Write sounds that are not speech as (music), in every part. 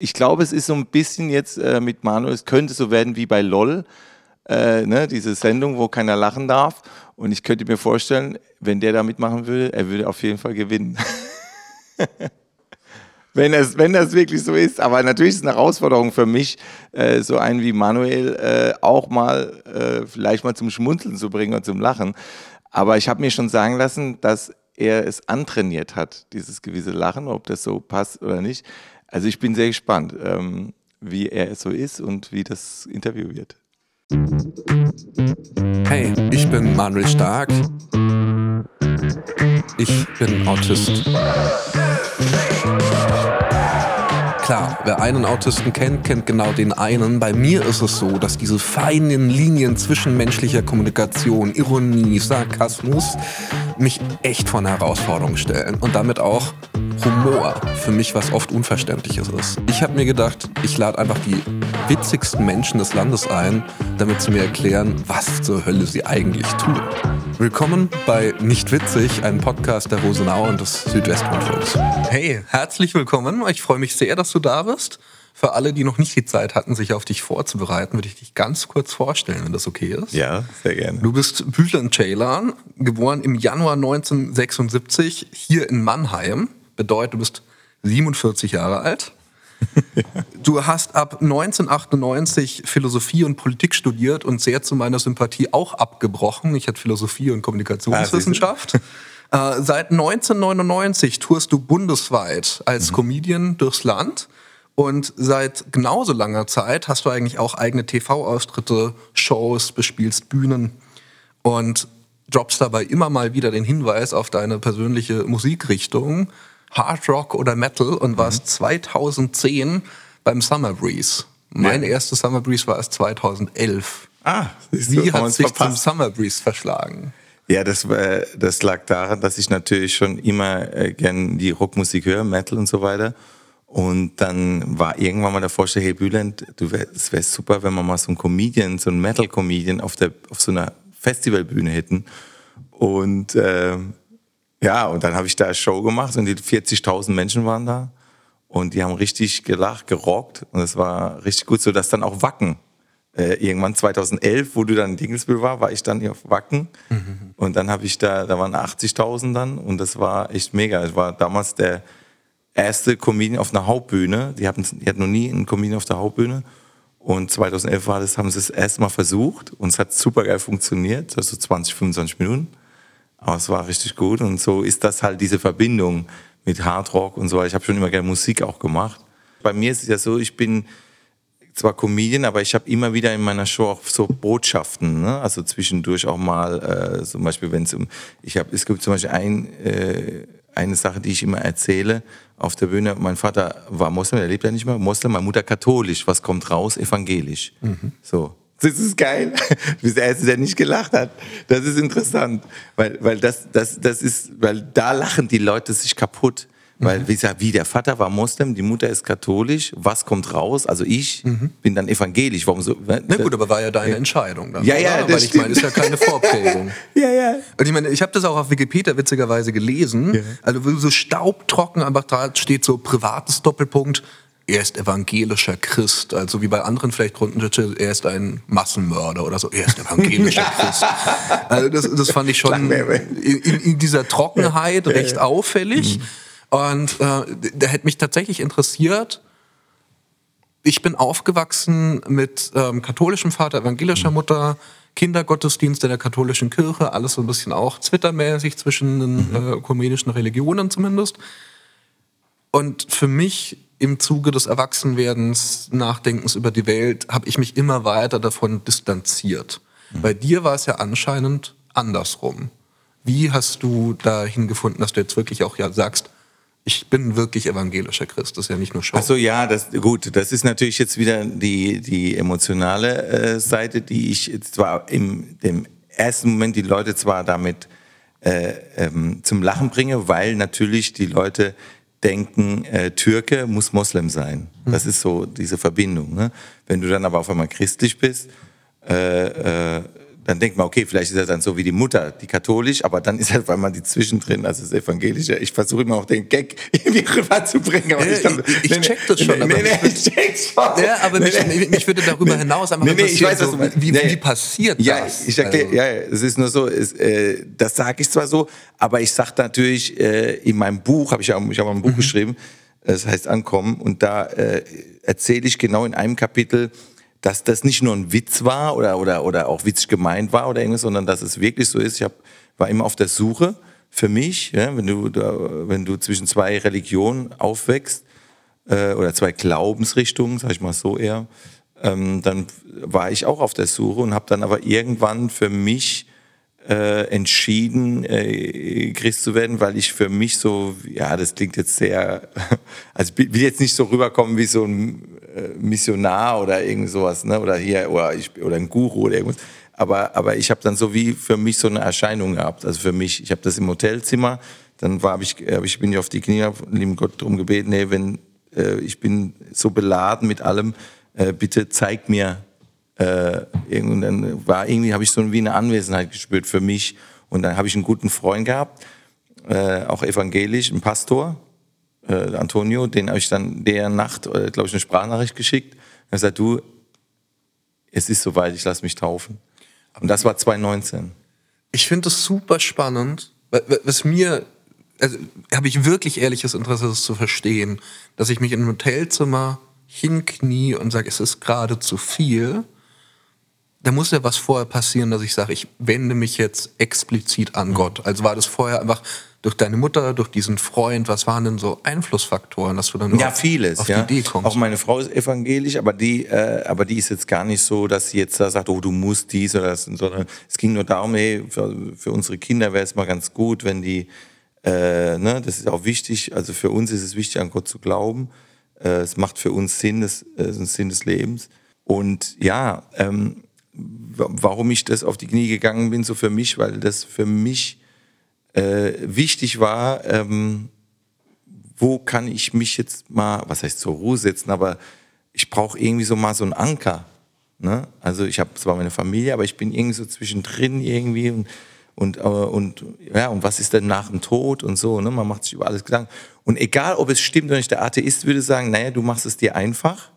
Ich glaube, es ist so ein bisschen jetzt äh, mit Manuel, es könnte so werden wie bei LOL, äh, ne, diese Sendung, wo keiner lachen darf. Und ich könnte mir vorstellen, wenn der da mitmachen würde, er würde auf jeden Fall gewinnen. (laughs) wenn, es, wenn das wirklich so ist. Aber natürlich ist es eine Herausforderung für mich, äh, so einen wie Manuel äh, auch mal äh, vielleicht mal zum Schmunzeln zu bringen und zum Lachen. Aber ich habe mir schon sagen lassen, dass er es antrainiert hat, dieses gewisse Lachen, ob das so passt oder nicht. Also ich bin sehr gespannt, ähm, wie er so ist und wie das Interview wird. Hey, ich bin Manuel Stark. Ich bin Autist. Klar, wer einen Autisten kennt, kennt genau den einen. Bei mir ist es so, dass diese feinen Linien zwischenmenschlicher Kommunikation, Ironie, Sarkasmus mich echt vor eine Herausforderung stellen und damit auch Humor für mich was oft Unverständliches ist. Ich habe mir gedacht, ich lade einfach die witzigsten Menschen des Landes ein, damit sie mir erklären, was zur Hölle sie eigentlich tun. Willkommen bei Nicht Witzig, einem Podcast der Rosenau und des Südwestrundfunks. Hey, herzlich willkommen. Ich freue mich sehr, dass du da bist. Für alle, die noch nicht die Zeit hatten, sich auf dich vorzubereiten, würde ich dich ganz kurz vorstellen, wenn das okay ist. Ja, sehr gerne. Du bist Bülent Ceylan, geboren im Januar 1976 hier in Mannheim. Bedeutet, du bist 47 Jahre alt. (laughs) Du hast ab 1998 Philosophie und Politik studiert und sehr zu meiner Sympathie auch abgebrochen. Ich hatte Philosophie und Kommunikationswissenschaft. Ah, (laughs) äh, seit 1999 tourst du bundesweit als mhm. Comedian durchs Land. Und seit genauso langer Zeit hast du eigentlich auch eigene TV-Auftritte, Shows, bespielst Bühnen und droppst dabei immer mal wieder den Hinweis auf deine persönliche Musikrichtung, Hard Rock oder Metal und warst mhm. 2010 beim Summer Breeze. Mein ja. erstes Summer Breeze war erst 2011. Ah, Wie hat sich verpasst. zum Summer Breeze verschlagen? Ja, das, äh, das lag daran, dass ich natürlich schon immer äh, gern die Rockmusik höre, Metal und so weiter. Und dann war irgendwann mal der Vorschlag, hey Bülent, du wär, es wäre super, wenn wir mal so einen Comedian, so einen Metal-Comedian auf, der, auf so einer Festivalbühne hätten. Und äh, ja, und dann habe ich da eine Show gemacht und die 40.000 Menschen waren da. Und die haben richtig gelacht, gerockt. Und es war richtig gut, so dass dann auch Wacken äh, irgendwann 2011, wo du dann in Dingelsbühl war, war ich dann hier auf Wacken. Mhm. Und dann habe ich da, da waren 80.000 dann und das war echt mega. Es war damals der erste Comedian auf einer Hauptbühne. Die hatten, die hatten noch nie einen Comedian auf der Hauptbühne. Und 2011 war das, haben sie es erst mal versucht und es hat super geil funktioniert, also 20, 25 Minuten. Aber es war richtig gut und so ist das halt diese Verbindung mit Hard Rock und so. Ich habe schon immer gerne Musik auch gemacht. Bei mir ist es ja so, ich bin zwar Comedian, aber ich habe immer wieder in meiner Show auch so Botschaften, ne? also zwischendurch auch mal, äh, zum Beispiel, wenn es um, ich habe, es gibt zum Beispiel ein, äh, eine Sache, die ich immer erzähle auf der Bühne. Mein Vater war Moslem, der lebt ja nicht mehr, Moslem, meine Mutter katholisch. Was kommt raus? Evangelisch. Mhm. So. Das ist geil. Du bist der Erste, der nicht gelacht hat. Das ist interessant. Weil, weil das, das, das ist, weil da lachen die Leute sich kaputt. Weil, mhm. wie gesagt, wie der Vater war Moslem, die Mutter ist katholisch, was kommt raus? Also ich mhm. bin dann evangelisch. Warum so? Na gut, aber war ja deine Entscheidung dann. Ja, ja, das Weil ich meine, ist ja keine (laughs) Vorprägung. ja, ja. Und ich meine, ich habe das auch auf Wikipedia witzigerweise gelesen. Ja. Also so staubtrocken, aber da steht so privates Doppelpunkt. Er ist evangelischer Christ, also wie bei anderen vielleicht drunten, er ist ein Massenmörder oder so. Er ist evangelischer (laughs) Christ. Also das, das fand ich schon in, in dieser Trockenheit recht auffällig. Mhm. Und äh, da hätte mich tatsächlich interessiert, ich bin aufgewachsen mit ähm, katholischem Vater, evangelischer Mutter, Kindergottesdienst in der katholischen Kirche, alles so ein bisschen auch zwittermäßig zwischen den mhm. äh, ökumenischen Religionen zumindest. Und für mich im Zuge des Erwachsenwerdens, Nachdenkens über die Welt, habe ich mich immer weiter davon distanziert. Mhm. Bei dir war es ja anscheinend andersrum. Wie hast du dahin gefunden, dass du jetzt wirklich auch ja sagst, ich bin wirklich evangelischer Christ, das ist ja nicht nur Show. Ach so, ja, das, gut, das ist natürlich jetzt wieder die, die emotionale äh, Seite, die ich zwar im dem ersten Moment die Leute zwar damit äh, ähm, zum Lachen bringe, weil natürlich die Leute denken, äh, Türke muss Moslem sein. Hm. Das ist so diese Verbindung. Ne? Wenn du dann aber auf einmal christlich bist, äh, äh, dann denkt man, okay, vielleicht ist er dann so wie die Mutter, die katholisch, aber dann ist halt, weil man die zwischendrin, also das Evangelische, ich versuche immer auch den Gag (laughs) irgendwie rüberzubringen. Aber Ja, ich, glaub, ich- ich check das schon, Nee, aber nee, nee, ich ich check's schon. Ja, aber mich, mich würde darüber hinaus einfach Nee, nee, ich weiß, so, wie, Nee. wie passiert ja, das? Ich erkläre, Also- ja, es ist nur so, es, äh, das sage ich zwar so, aber ich sage natürlich, äh, in meinem Buch, habe ich ja ich hab ein Buch Mhm. geschrieben, das heißt Ankommen, und da äh, erzähle ich genau in einem Kapitel, dass das nicht nur ein Witz war oder, oder, oder auch witzig gemeint war oder irgendwas, sondern dass es wirklich so ist. Ich hab, war immer auf der Suche für mich, ja, wenn, du, wenn du zwischen zwei Religionen aufwächst, äh, oder zwei Glaubensrichtungen, sag ich mal so eher, ähm, dann war ich auch auf der Suche und habe dann aber irgendwann für mich äh, entschieden, äh, Christ zu werden, weil ich für mich so, ja, das klingt jetzt sehr, (laughs) also ich will jetzt nicht so rüberkommen wie so ein äh, Missionar oder irgend sowas, ne? oder hier, oder, ich, oder ein Guru oder irgendwas. Aber, aber ich habe dann so wie für mich so eine Erscheinung gehabt. Also für mich, ich habe das im Hotelzimmer, dann war, hab ich, hab ich bin ich auf die Knie, lieben Gott darum gebeten, nee, wenn äh, ich bin so beladen mit allem, äh, bitte zeig mir äh, dann war irgendwie, habe ich so wie eine Anwesenheit gespürt für mich. Und dann habe ich einen guten Freund gehabt, äh, auch evangelisch, einen Pastor, äh, Antonio, den habe ich dann der Nacht, äh, glaube ich, eine Sprachnachricht geschickt. Er hat gesagt, du, es ist soweit, ich lasse mich taufen. Und das war 2019. Ich finde es super spannend, wa- wa- was mir, also habe ich wirklich ehrliches Interesse, das zu verstehen, dass ich mich in ein Hotelzimmer hinknie und sage, es ist gerade zu viel. Da muss ja was vorher passieren, dass ich sage, ich wende mich jetzt explizit Mhm. an Gott. Also war das vorher einfach durch deine Mutter, durch diesen Freund, was waren denn so Einflussfaktoren, dass du dann Ja, überhaupt vieles. auf ja. die Idee kommst? Auch meine Frau ist evangelisch, aber die, äh, aber die ist jetzt gar nicht so, dass sie jetzt da sagt, oh, du musst dies oder das, sondern es ging nur darum, hey, für, für unsere Kinder wäre es mal ganz gut, wenn die, äh, ne, das ist auch wichtig, also für uns ist es wichtig, an Gott zu glauben. Äh, es macht für uns Sinn, äh, ist ein Sinn des Lebens. Und ja, ähm, warum ich das auf die Knie gegangen bin, so für mich, weil das für mich äh, wichtig war, ähm, wo kann ich mich jetzt mal, was heißt zur Ruhe setzen, aber ich brauche irgendwie so mal so einen Anker. Ne? Also ich habe zwar meine Familie, aber ich bin irgendwie so zwischendrin irgendwie und und, äh, und ja, und was ist denn nach dem Tod und so, ne? Man macht sich über alles Gedanken. Und egal, ob es stimmt oder nicht, der Atheist würde sagen, naja, du machst es dir einfach.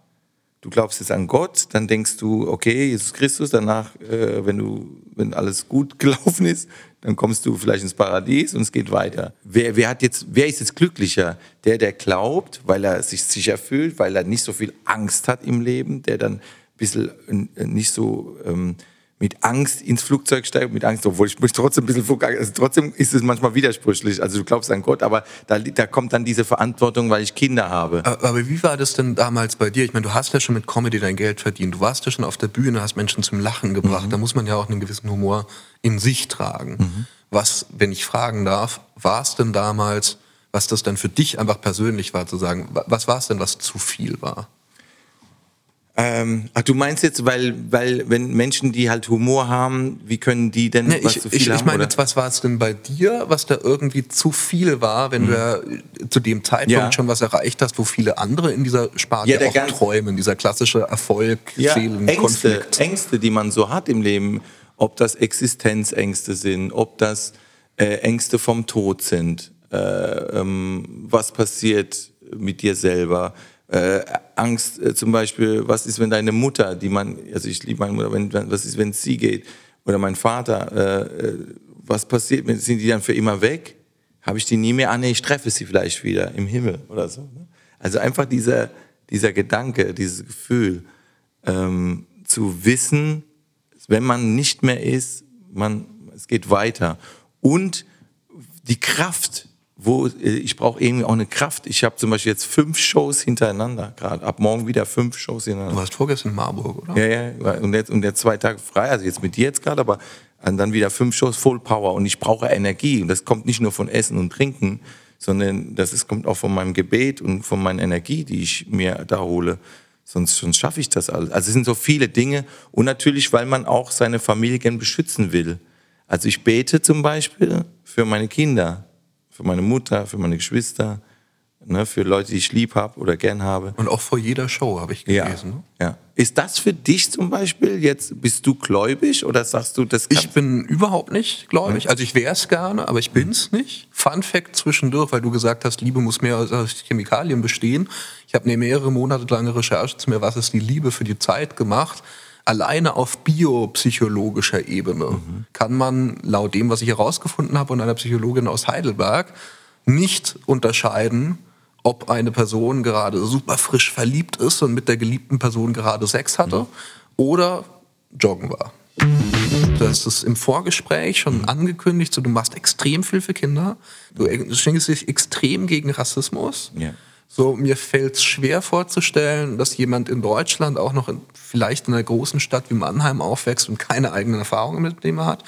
Du glaubst jetzt an Gott, dann denkst du, okay, Jesus Christus, danach, äh, wenn du, wenn alles gut (laughs) gelaufen ist, dann kommst du vielleicht ins Paradies und es geht weiter. Wer, wer hat jetzt, wer ist jetzt glücklicher? Der, der glaubt, weil er sich sicher fühlt, weil er nicht so viel Angst hat im Leben, der dann ein bisschen äh, nicht so ähm, mit Angst ins Flugzeug steigt, mit Angst, obwohl ich mich trotzdem ein bisschen, Flug- also trotzdem ist es manchmal widersprüchlich. Also du glaubst an Gott, aber da, da kommt dann diese Verantwortung, weil ich Kinder habe. Aber wie war das denn damals bei dir? Ich meine, du hast ja schon mit Comedy dein Geld verdient. Du warst ja schon auf der Bühne, hast Menschen zum Lachen gebracht. Mhm. Da muss man ja auch einen gewissen Humor in sich tragen. Was, wenn ich fragen darf, war es denn damals, was das dann für dich einfach persönlich war, zu sagen, wa- was war es denn, was zu viel war? Ähm, ach, du meinst jetzt, weil, weil, wenn Menschen, die halt Humor haben, wie können die denn Nee, was ich, zu viel ich, ich haben? meine oder? jetzt, was war es denn bei dir, was da irgendwie zu viel war, wenn du ja zu dem Zeitpunkt Mhm. Ja. schon was erreicht hast, wo viele andere in dieser Sparte Ja, auch ganz- träumen, dieser klassische Erfolg, ja, Seelen, Ängste, Konflikt. Ängste, die man so hat im Leben, ob das Existenzängste sind, ob das äh, Ängste vom Tod sind, äh, ähm, was passiert mit dir selber, äh, Angst äh, zum Beispiel, was ist, wenn deine Mutter, die man, also ich liebe meine Mutter, wenn, was ist, wenn sie geht, oder mein Vater, äh, äh, was passiert, sind die dann für immer weg? Habe ich die nie mehr? Ah nee, ich treffe sie vielleicht wieder im Himmel oder so. ne? Also einfach dieser, dieser Gedanke, dieses Gefühl, ähm, zu wissen, wenn man nicht mehr ist, man, es geht weiter. Und die Kraft, wo äh, ich brauche irgendwie auch eine Kraft. Ich habe zum Beispiel jetzt fünf Shows hintereinander gerade. Ab morgen wieder fünf Shows hintereinander. Du warst vorgestern in Marburg, oder? Ja, ja, und jetzt, und jetzt zwei Tage frei, also jetzt mit dir jetzt gerade, aber dann wieder fünf Shows Full Power und ich brauche Energie und das kommt nicht nur von Essen und Trinken, sondern das ist, kommt auch von meinem Gebet und von meiner Energie, die ich mir da hole. Sonst, sonst schaffe ich das alles. Also es sind so viele Dinge und natürlich, weil man auch seine Familie gern beschützen will. Also ich bete zum Beispiel für meine Kinder, für meine Mutter, für meine Geschwister, ne, für Leute, die ich lieb habe oder gern habe. Und auch vor jeder Show habe ich gelesen. Ja, ja. Ist das für dich zum Beispiel jetzt, bist du gläubig oder sagst du, das Ich bin überhaupt nicht gläubig. Also ich wäre es gerne, aber ich bin es nicht. Fun Fact zwischendurch, weil du gesagt hast, Liebe muss mehr aus Chemikalien bestehen. Ich habe eine mehrere Monate lange Recherche zu mir, was ist die Liebe für die Zeit gemacht. Alleine auf biopsychologischer Ebene mhm. kann man laut dem, was ich herausgefunden habe und einer Psychologin aus Heidelberg, nicht unterscheiden, ob eine Person gerade super frisch verliebt ist und mit der geliebten Person gerade Sex hatte mhm. oder joggen war. Du hast es im Vorgespräch schon angekündigt, so, du machst extrem viel für Kinder, du schenkst dich extrem gegen Rassismus. Ja. So, mir fällt es schwer vorzustellen, dass jemand in Deutschland auch noch in, vielleicht in einer großen Stadt wie Mannheim aufwächst und keine eigenen Erfahrungen mit dem hat.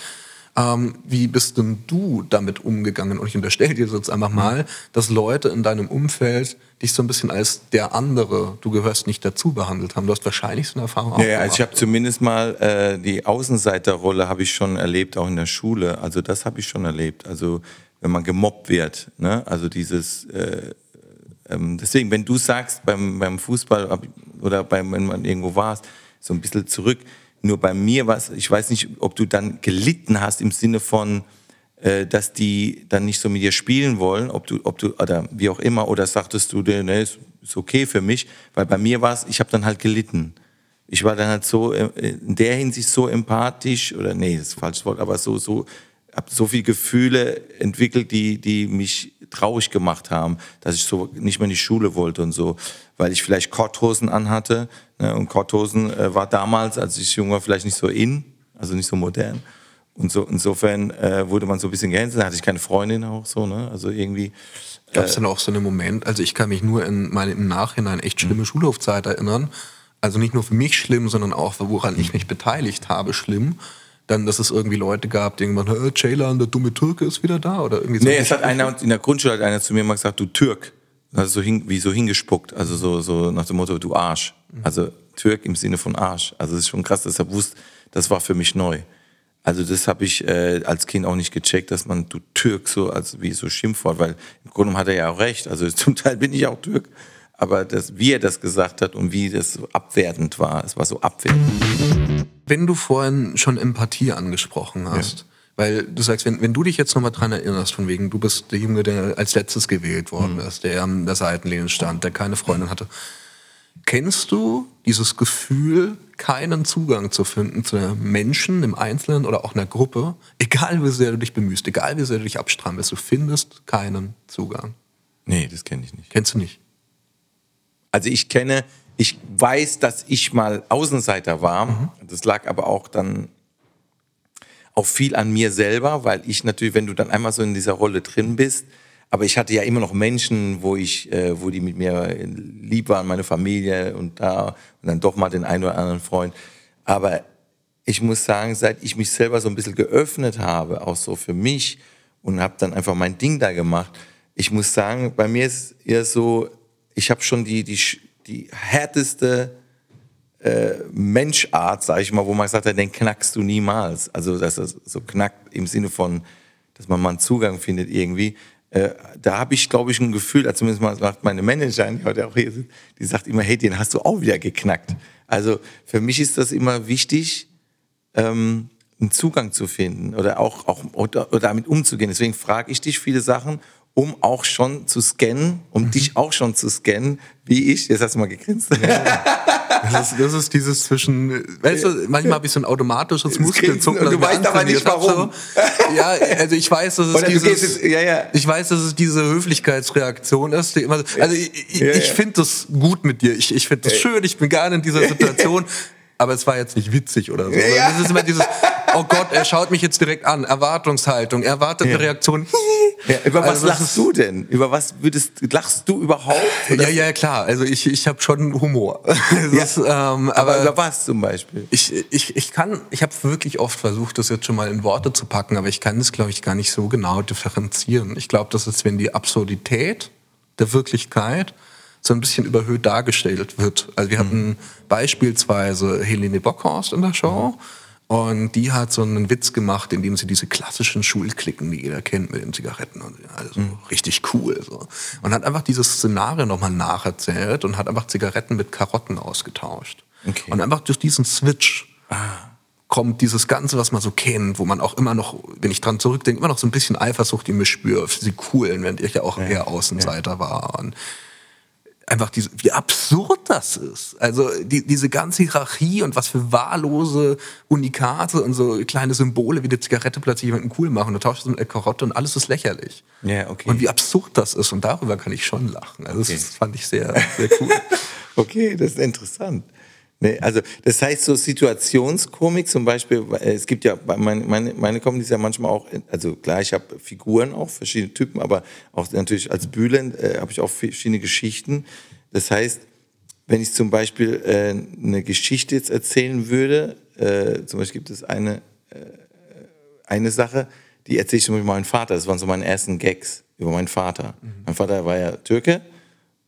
Ähm, wie bist denn du damit umgegangen? Und ich unterstelle dir jetzt einfach mal, dass Leute in deinem Umfeld dich so ein bisschen als der andere, du gehörst nicht dazu, behandelt haben. Du hast wahrscheinlich so eine Erfahrung auch Ja, also ich habe zumindest mal äh, die Außenseiterrolle habe ich schon erlebt, auch in der Schule. Also das habe ich schon erlebt. Also wenn man gemobbt wird, ne? also dieses äh, ähm, deswegen, wenn du sagst beim, beim Fußball oder beim, wenn man irgendwo warst, so ein bisschen zurück, nur bei mir war es, ich weiß nicht, ob du dann gelitten hast im Sinne von, äh, dass die dann nicht so mit dir spielen wollen, ob du, ob du, oder wie auch immer, oder sagtest du, ne, ist, ist okay für mich, weil bei mir war es, ich habe dann halt gelitten. Ich war dann halt so, äh, in der Hinsicht so empathisch, oder nee, das ist ein falsches Wort, aber so, so, habe so viele Gefühle entwickelt, die, die mich traurig gemacht haben, dass ich so nicht mehr in die Schule wollte und so, weil ich vielleicht Korthosen anhatte. Ne? Und Korthosen äh, war damals, als ich jung war, vielleicht nicht so in, also nicht so modern. Und so, insofern äh, wurde man so ein bisschen gehänselt, da hatte ich keine Freundin auch so, ne? Also irgendwie. Äh, Gab es dann auch so einen Moment, also ich kann mich nur in meine im Nachhinein echt schlimme mhm. Schulhofzeit erinnern. Also nicht nur für mich schlimm, sondern auch, woran ich mich beteiligt habe, schlimm dann, dass es irgendwie Leute gab, die irgendwann, hey, Ceylan, der dumme Türke ist wieder da oder irgendwie so. Nee, es hat einer, in der Grundschule hat einer zu mir mal gesagt, du Türk. Also so hin, wie so hingespuckt, also so, so nach dem Motto, du Arsch. Also Türk im Sinne von Arsch. Also das ist schon krass, deshalb wusste, das war für mich neu. Also das habe ich äh, als Kind auch nicht gecheckt, dass man du Türk so als wie so Schimpfwort, weil im Grunde hat er ja auch recht. Also (laughs) zum Teil bin ich auch Türk, aber das, wie er das gesagt hat und wie das so abwertend war, es war so abwertend. Wenn du vorhin schon Empathie angesprochen hast, ja. weil du sagst, wenn, wenn du dich jetzt nochmal dran erinnerst, von wegen, du bist der Junge, der als letztes gewählt worden mhm. ist, der an der Seitenlinie stand, der keine Freundin hatte. Kennst du dieses Gefühl, keinen Zugang zu finden zu Menschen im Einzelnen oder auch einer Gruppe, egal wie sehr du dich bemühst, egal wie sehr du dich abstrampelst, du findest keinen Zugang? Nee, das kenne ich nicht. Kennst du nicht? Also ich kenne ich weiß, dass ich mal Außenseiter war. Mhm. Das lag aber auch dann auch viel an mir selber, weil ich natürlich, wenn du dann einmal so in dieser Rolle drin bist, aber ich hatte ja immer noch Menschen, wo ich, äh, wo die mit mir lieb waren, meine Familie und da und dann doch mal den einen oder anderen Freund. Aber ich muss sagen, seit ich mich selber so ein bisschen geöffnet habe, auch so für mich und habe dann einfach mein Ding da gemacht. Ich muss sagen, bei mir ist eher so, ich habe schon die die die härteste äh, Menschart, sag ich mal, wo man sagt, den knackst du niemals. Also, dass er so knackt im Sinne von, dass man mal einen Zugang findet irgendwie. Äh, da habe ich, glaube ich, ein Gefühl, also zumindest sagt meine Managerin, die heute auch hier sind, die sagt immer, hey, den hast du auch wieder geknackt. Also für mich ist das immer wichtig, ähm, einen Zugang zu finden oder auch, auch oder, oder damit umzugehen. Deswegen frage ich dich viele Sachen um auch schon zu scannen, um mhm. dich auch schon zu scannen, wie ich. Jetzt hast du mal gegrinst. Ja. Das, ist, das ist dieses zwischen, weißt du, manchmal habe ich so ein automatisches Muskelzucken. Du weißt aber nicht warum. (laughs) Ja, also ich weiß, dass es Oder dieses, jetzt, ja, ja. ich weiß, dass es diese Höflichkeitsreaktion ist. Also ich, ja, ich finde das gut mit dir. Ich, ich finde das schön. Ich bin gerne in dieser (laughs) Situation. Aber es war jetzt nicht witzig oder so. Ja. Das ist immer dieses, oh Gott, er schaut mich jetzt direkt an, Erwartungshaltung, erwartet ja. Reaktion. (laughs) Ja, über was also, lachst du denn? Über was würdest lachst du überhaupt? Ja, ja, klar. Also ich, ich habe schon Humor. (laughs) Ist, ähm, aber, aber, über was zum Beispiel? Ich, ich, ich kann, ich habe wirklich oft versucht, das jetzt schon mal in Worte zu packen, aber ich kann es, glaube ich, gar nicht so genau differenzieren. Ich glaube, das ist, wenn die Absurdität der Wirklichkeit so ein bisschen überhöht dargestellt wird. Also wir hatten mhm. beispielsweise Helene Bockhorst in der Show. Mhm Und die hat so einen Witz gemacht, indem sie diese klassischen Schulklicken, die jeder kennt, mit den Zigaretten und also mhm. richtig cool. So. Und hat einfach dieses Szenario nochmal nacherzählt und hat einfach Zigaretten mit Karotten ausgetauscht. Okay. Und einfach durch diesen Switch ah. kommt dieses Ganze, was man so kennt, wo man auch immer noch, wenn ich dran zurückdenke, immer noch so ein bisschen Eifersucht in mir spüre, für sie coolen, während ich ja auch ja. eher Außenseiter ja. war. Und einfach diese, wie absurd das ist. Also die, diese ganze Hierarchie und was für wahllose Unikate und so kleine Symbole wie die Zigarette plötzlich jemanden cool machen. Du tauschst mit einer Karotte und alles ist lächerlich. Ja, okay. Und wie absurd das ist und darüber kann ich schon lachen. Also okay. das fand ich sehr, sehr cool. (laughs) okay, das ist interessant. Nee, also das heißt so Situationskomik zum Beispiel, es gibt ja, meine, meine, meine Comedy ist ja manchmal auch, also klar, ich habe Figuren auch, verschiedene Typen, aber auch natürlich als Bühlen äh, habe ich auch verschiedene Geschichten. Das heißt, wenn ich zum Beispiel äh, eine Geschichte jetzt erzählen würde, äh, zum Beispiel gibt es eine, äh, eine Sache, die erzähle ich zum Beispiel meinem Vater, das waren so meine ersten Gags über meinen Vater. Mhm. Mein Vater war ja Türke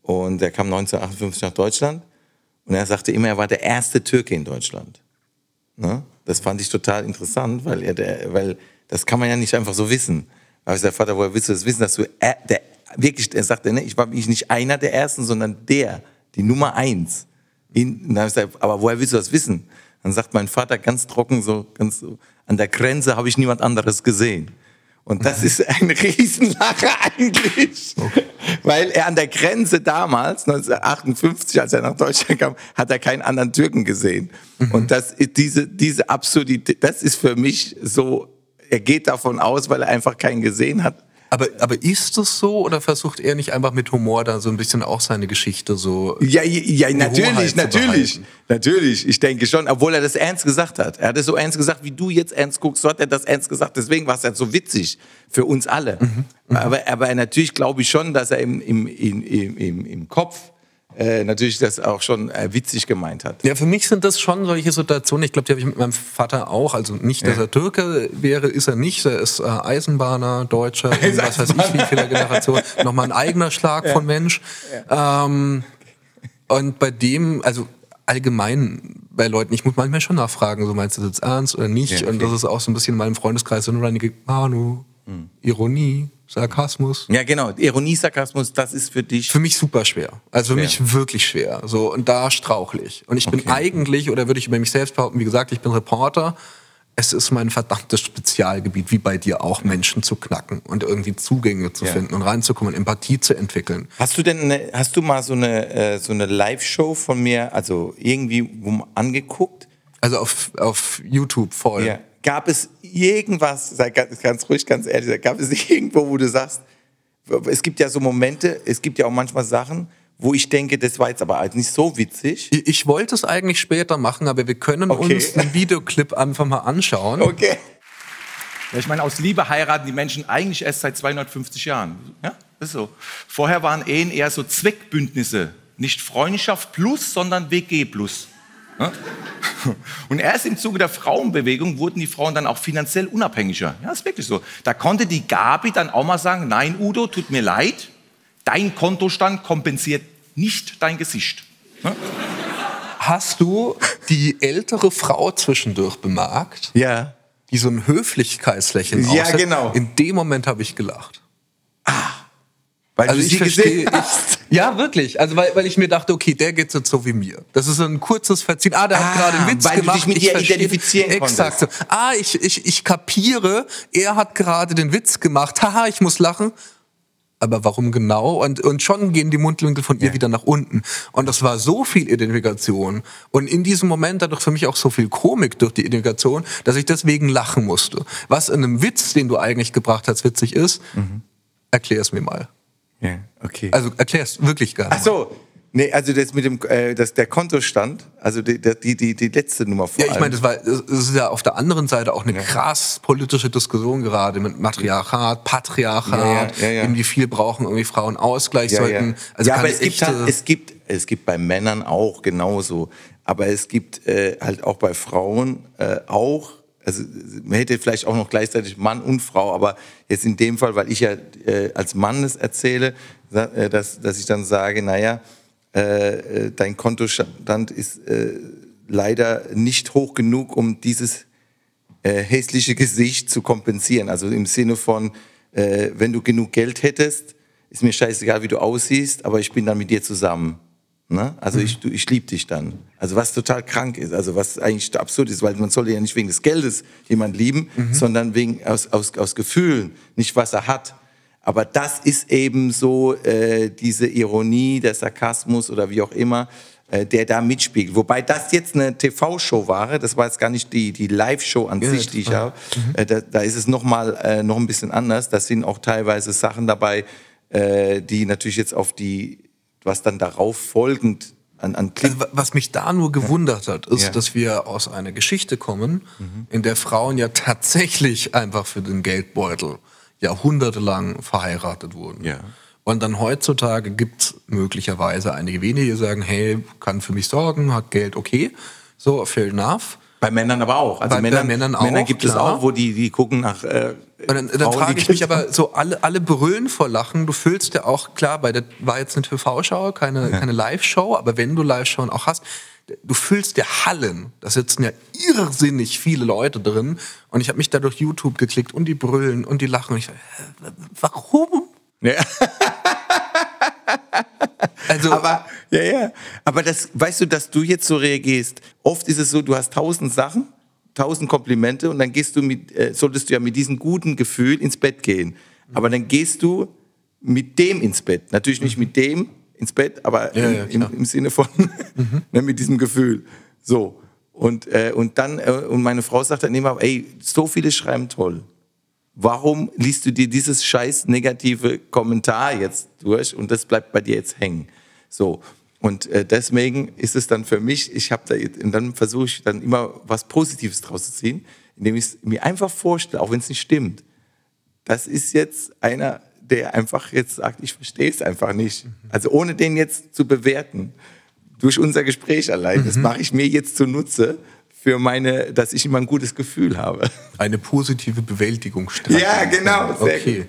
und der kam 1958 nach Deutschland und er sagte immer, er war der erste Türke in Deutschland. Ne? Das fand ich total interessant, weil, er der, weil das kann man ja nicht einfach so wissen. Aber ich sagte, Vater, woher willst du das wissen, dass du er, der, wirklich, er sagte, ne, ich war nicht einer der Ersten, sondern der, die Nummer eins. In, dann habe ich gesagt, aber woher willst du das wissen? Dann sagt mein Vater ganz trocken, so ganz so, an der Grenze habe ich niemand anderes gesehen. Und das ist ein Riesenlacher (laughs) eigentlich. Okay. Weil er an der Grenze damals, 1958, als er nach Deutschland kam, hat er keinen anderen Türken gesehen. Mhm. Und das, diese, diese Absurdität, das ist für mich so, er geht davon aus, weil er einfach keinen gesehen hat, aber, aber ist das so oder versucht er nicht einfach mit Humor da so ein bisschen auch seine Geschichte so? Ja, ja, natürlich, natürlich, natürlich. Ich denke schon, obwohl er das ernst gesagt hat. Er hat es so ernst gesagt, wie du jetzt ernst guckst, so hat er das ernst gesagt. Deswegen war es halt so witzig für uns alle. Mhm, mhm. aber, aber natürlich glaube ich schon, dass er im, im, im, im, im Kopf äh, natürlich das auch schon äh, witzig gemeint hat. Ja, für mich sind das schon solche Situationen. Ich glaube, die habe ich mit meinem Vater auch. Also nicht, dass ja. er Türke wäre, ist er nicht. Er ist äh, Eisenbahner, Deutscher, (laughs) was weiß ich, wie viele Generationen. Nochmal ein eigener Schlag ja. von Mensch. Ja. Ähm, und bei dem, also allgemein bei Leuten, ich muss manchmal schon nachfragen, so meinst du das jetzt ernst oder nicht? Und das ist auch so ein bisschen in meinem Freundeskreis so eine Manu, hm. Ironie. Sarkasmus. Ja, genau. Ironie, Sarkasmus, das ist für dich. Für mich super schwer. Also für mich wirklich schwer. So, und da strauchle ich. Und ich bin okay. eigentlich, oder würde ich über mich selbst behaupten, wie gesagt, ich bin Reporter. Es ist mein verdammtes Spezialgebiet, wie bei dir auch, Menschen zu knacken und irgendwie Zugänge zu ja. finden und reinzukommen, Empathie zu entwickeln. Hast du denn, eine, hast du mal so eine, äh, so eine Live-Show von mir, also irgendwie angeguckt? Also auf, auf YouTube voll. Ja. Gab es irgendwas, sei ganz, ganz ruhig, ganz ehrlich, gab es (laughs) irgendwo, wo du sagst, es gibt ja so Momente, es gibt ja auch manchmal Sachen, wo ich denke, das war jetzt aber halt nicht so witzig. Ich, ich wollte es eigentlich später machen, aber wir können okay. uns einen Videoclip einfach mal anschauen. Okay. Ja, ich meine, aus Liebe heiraten die Menschen eigentlich erst seit 250 Jahren. Ja, ist so. Vorher waren Ehen eher so Zweckbündnisse. Nicht Freundschaft plus, sondern WG plus. (laughs) Und erst im Zuge der Frauenbewegung wurden die Frauen dann auch finanziell unabhängiger. Ja, ist wirklich so. Da konnte die Gabi dann auch mal sagen, nein Udo, tut mir leid, dein Kontostand kompensiert nicht dein Gesicht. Hast du die ältere Frau zwischendurch bemerkt? Ja. Die so ein Höflichkeitslächeln Ja, genau. In dem Moment habe ich gelacht. Ah. Weil also ich verstehe, ich, ja wirklich, also weil, weil ich mir dachte, okay, der geht jetzt so wie mir. Das ist ein kurzes Verziehen. Ah, der ah, hat gerade einen Witz weil gemacht. Du dich mit ich dir identifizieren Exakt. So. Ah, ich, ich, ich kapiere, er hat gerade den Witz gemacht. Haha, ich muss lachen. Aber warum genau? Und, und schon gehen die Mundwinkel von ihr ja. wieder nach unten. Und das war so viel Identifikation. Und in diesem Moment dadurch für mich auch so viel Komik durch die Identifikation, dass ich deswegen lachen musste. Was in einem Witz, den du eigentlich gebracht hast, witzig ist, mhm. erklär es mir mal. Ja, okay. Also erklär's wirklich gar nicht. Ach so. Nee, also das mit dem, äh, das, der Kontostand, also die, die, die, die letzte Nummer vor Ja, ich meine, das, war, das ist ja auf der anderen Seite auch eine ja. krass politische Diskussion gerade mit Matriarchat, Patriarchat, ja, ja, ja, wie viel brauchen irgendwie Frauen Ausgleich sollten. Also ja, aber es gibt, halt, es gibt, es gibt bei Männern auch genauso, aber es gibt äh, halt auch bei Frauen äh, auch also man hätte vielleicht auch noch gleichzeitig Mann und Frau, aber jetzt in dem Fall, weil ich ja äh, als Mann es erzähle, äh, dass, dass ich dann sage, naja, äh, äh, dein Kontostand ist äh, leider nicht hoch genug, um dieses äh, hässliche Gesicht zu kompensieren. Also im Sinne von, äh, wenn du genug Geld hättest, ist mir scheißegal, wie du aussiehst, aber ich bin dann mit dir zusammen. Ne? Also ich, du- ich liebe dich dann. Also was total krank ist, also was eigentlich absurd ist, weil man sollte ja nicht wegen des Geldes jemand lieben, sondern wegen aus, aus, aus Gefühlen, nicht was er hat. Aber das ist eben so äh, diese Ironie, der Sarkasmus oder wie auch immer, äh, der da mitspielt. Wobei das jetzt eine TV-Show war, das war jetzt gar nicht die, die Live-Show an sich, die ich habe. Äh, da, da ist es noch mal äh, noch ein bisschen anders. Da sind auch teilweise Sachen dabei, äh, die natürlich jetzt auf die, was dann darauf folgend an, an Klick Also, wa- was mich da nur gewundert hat, ist, Ja. Mhm. dass wir aus einer Geschichte kommen, in der Frauen ja tatsächlich einfach für den Geldbeutel jahrhundertelang verheiratet wurden. Ja. Und dann heutzutage gibt es möglicherweise einige wenige, die sagen, hey, kann für mich sorgen, hat Geld, okay. So, fair enough. bei Männern aber auch. Also Bei- bei Männern, Männern auch, Männer gibt es klar. auch, wo die, die gucken nach. Äh, Und dann, dann frage ich mich aber so, alle, alle brüllen vor Lachen. Du füllst ja auch, klar, bei der war jetzt eine TV-Schau, keine, keine Live-Show, aber wenn du Live-Showen auch hast, du füllst ja Hallen. Da sitzen ja irrsinnig viele Leute drin. Und ich habe mich da durch YouTube geklickt und die brüllen und die lachen. Und ich warum? Ja. Also, Aber, ja, ja. Aber das, weißt du, dass du jetzt so reagierst. Oft ist es so, du hast tausend Sachen, tausend Komplimente und dann gehst du mit, äh, solltest du ja mit diesem guten Gefühl ins Bett gehen. Aber dann gehst du mit dem ins Bett. Natürlich nicht mit dem ins Bett, aber Ja, im, ja, im, im Sinne von, (laughs) ne, mit diesem Gefühl. So. Und, äh, und dann, äh, und meine Frau sagt dann immer, ey, so viele schreiben toll. Warum liest du dir dieses scheiß negative Kommentar jetzt durch und das bleibt bei dir jetzt hängen? So. Und äh, deswegen ist es dann für mich, ich habe da, und dann versuche ich dann immer was Positives draus zu ziehen, indem ich es mir einfach vorstelle, auch wenn es nicht stimmt. Das ist jetzt einer, der einfach jetzt sagt, ich verstehe es einfach nicht. Also ohne den jetzt zu bewerten, durch unser Gespräch allein, das mache ich mir jetzt zunutze für meine, dass ich immer ein gutes Gefühl habe. eine positive Bewältigungsstrategie. Ja, genau, Okay. Äh,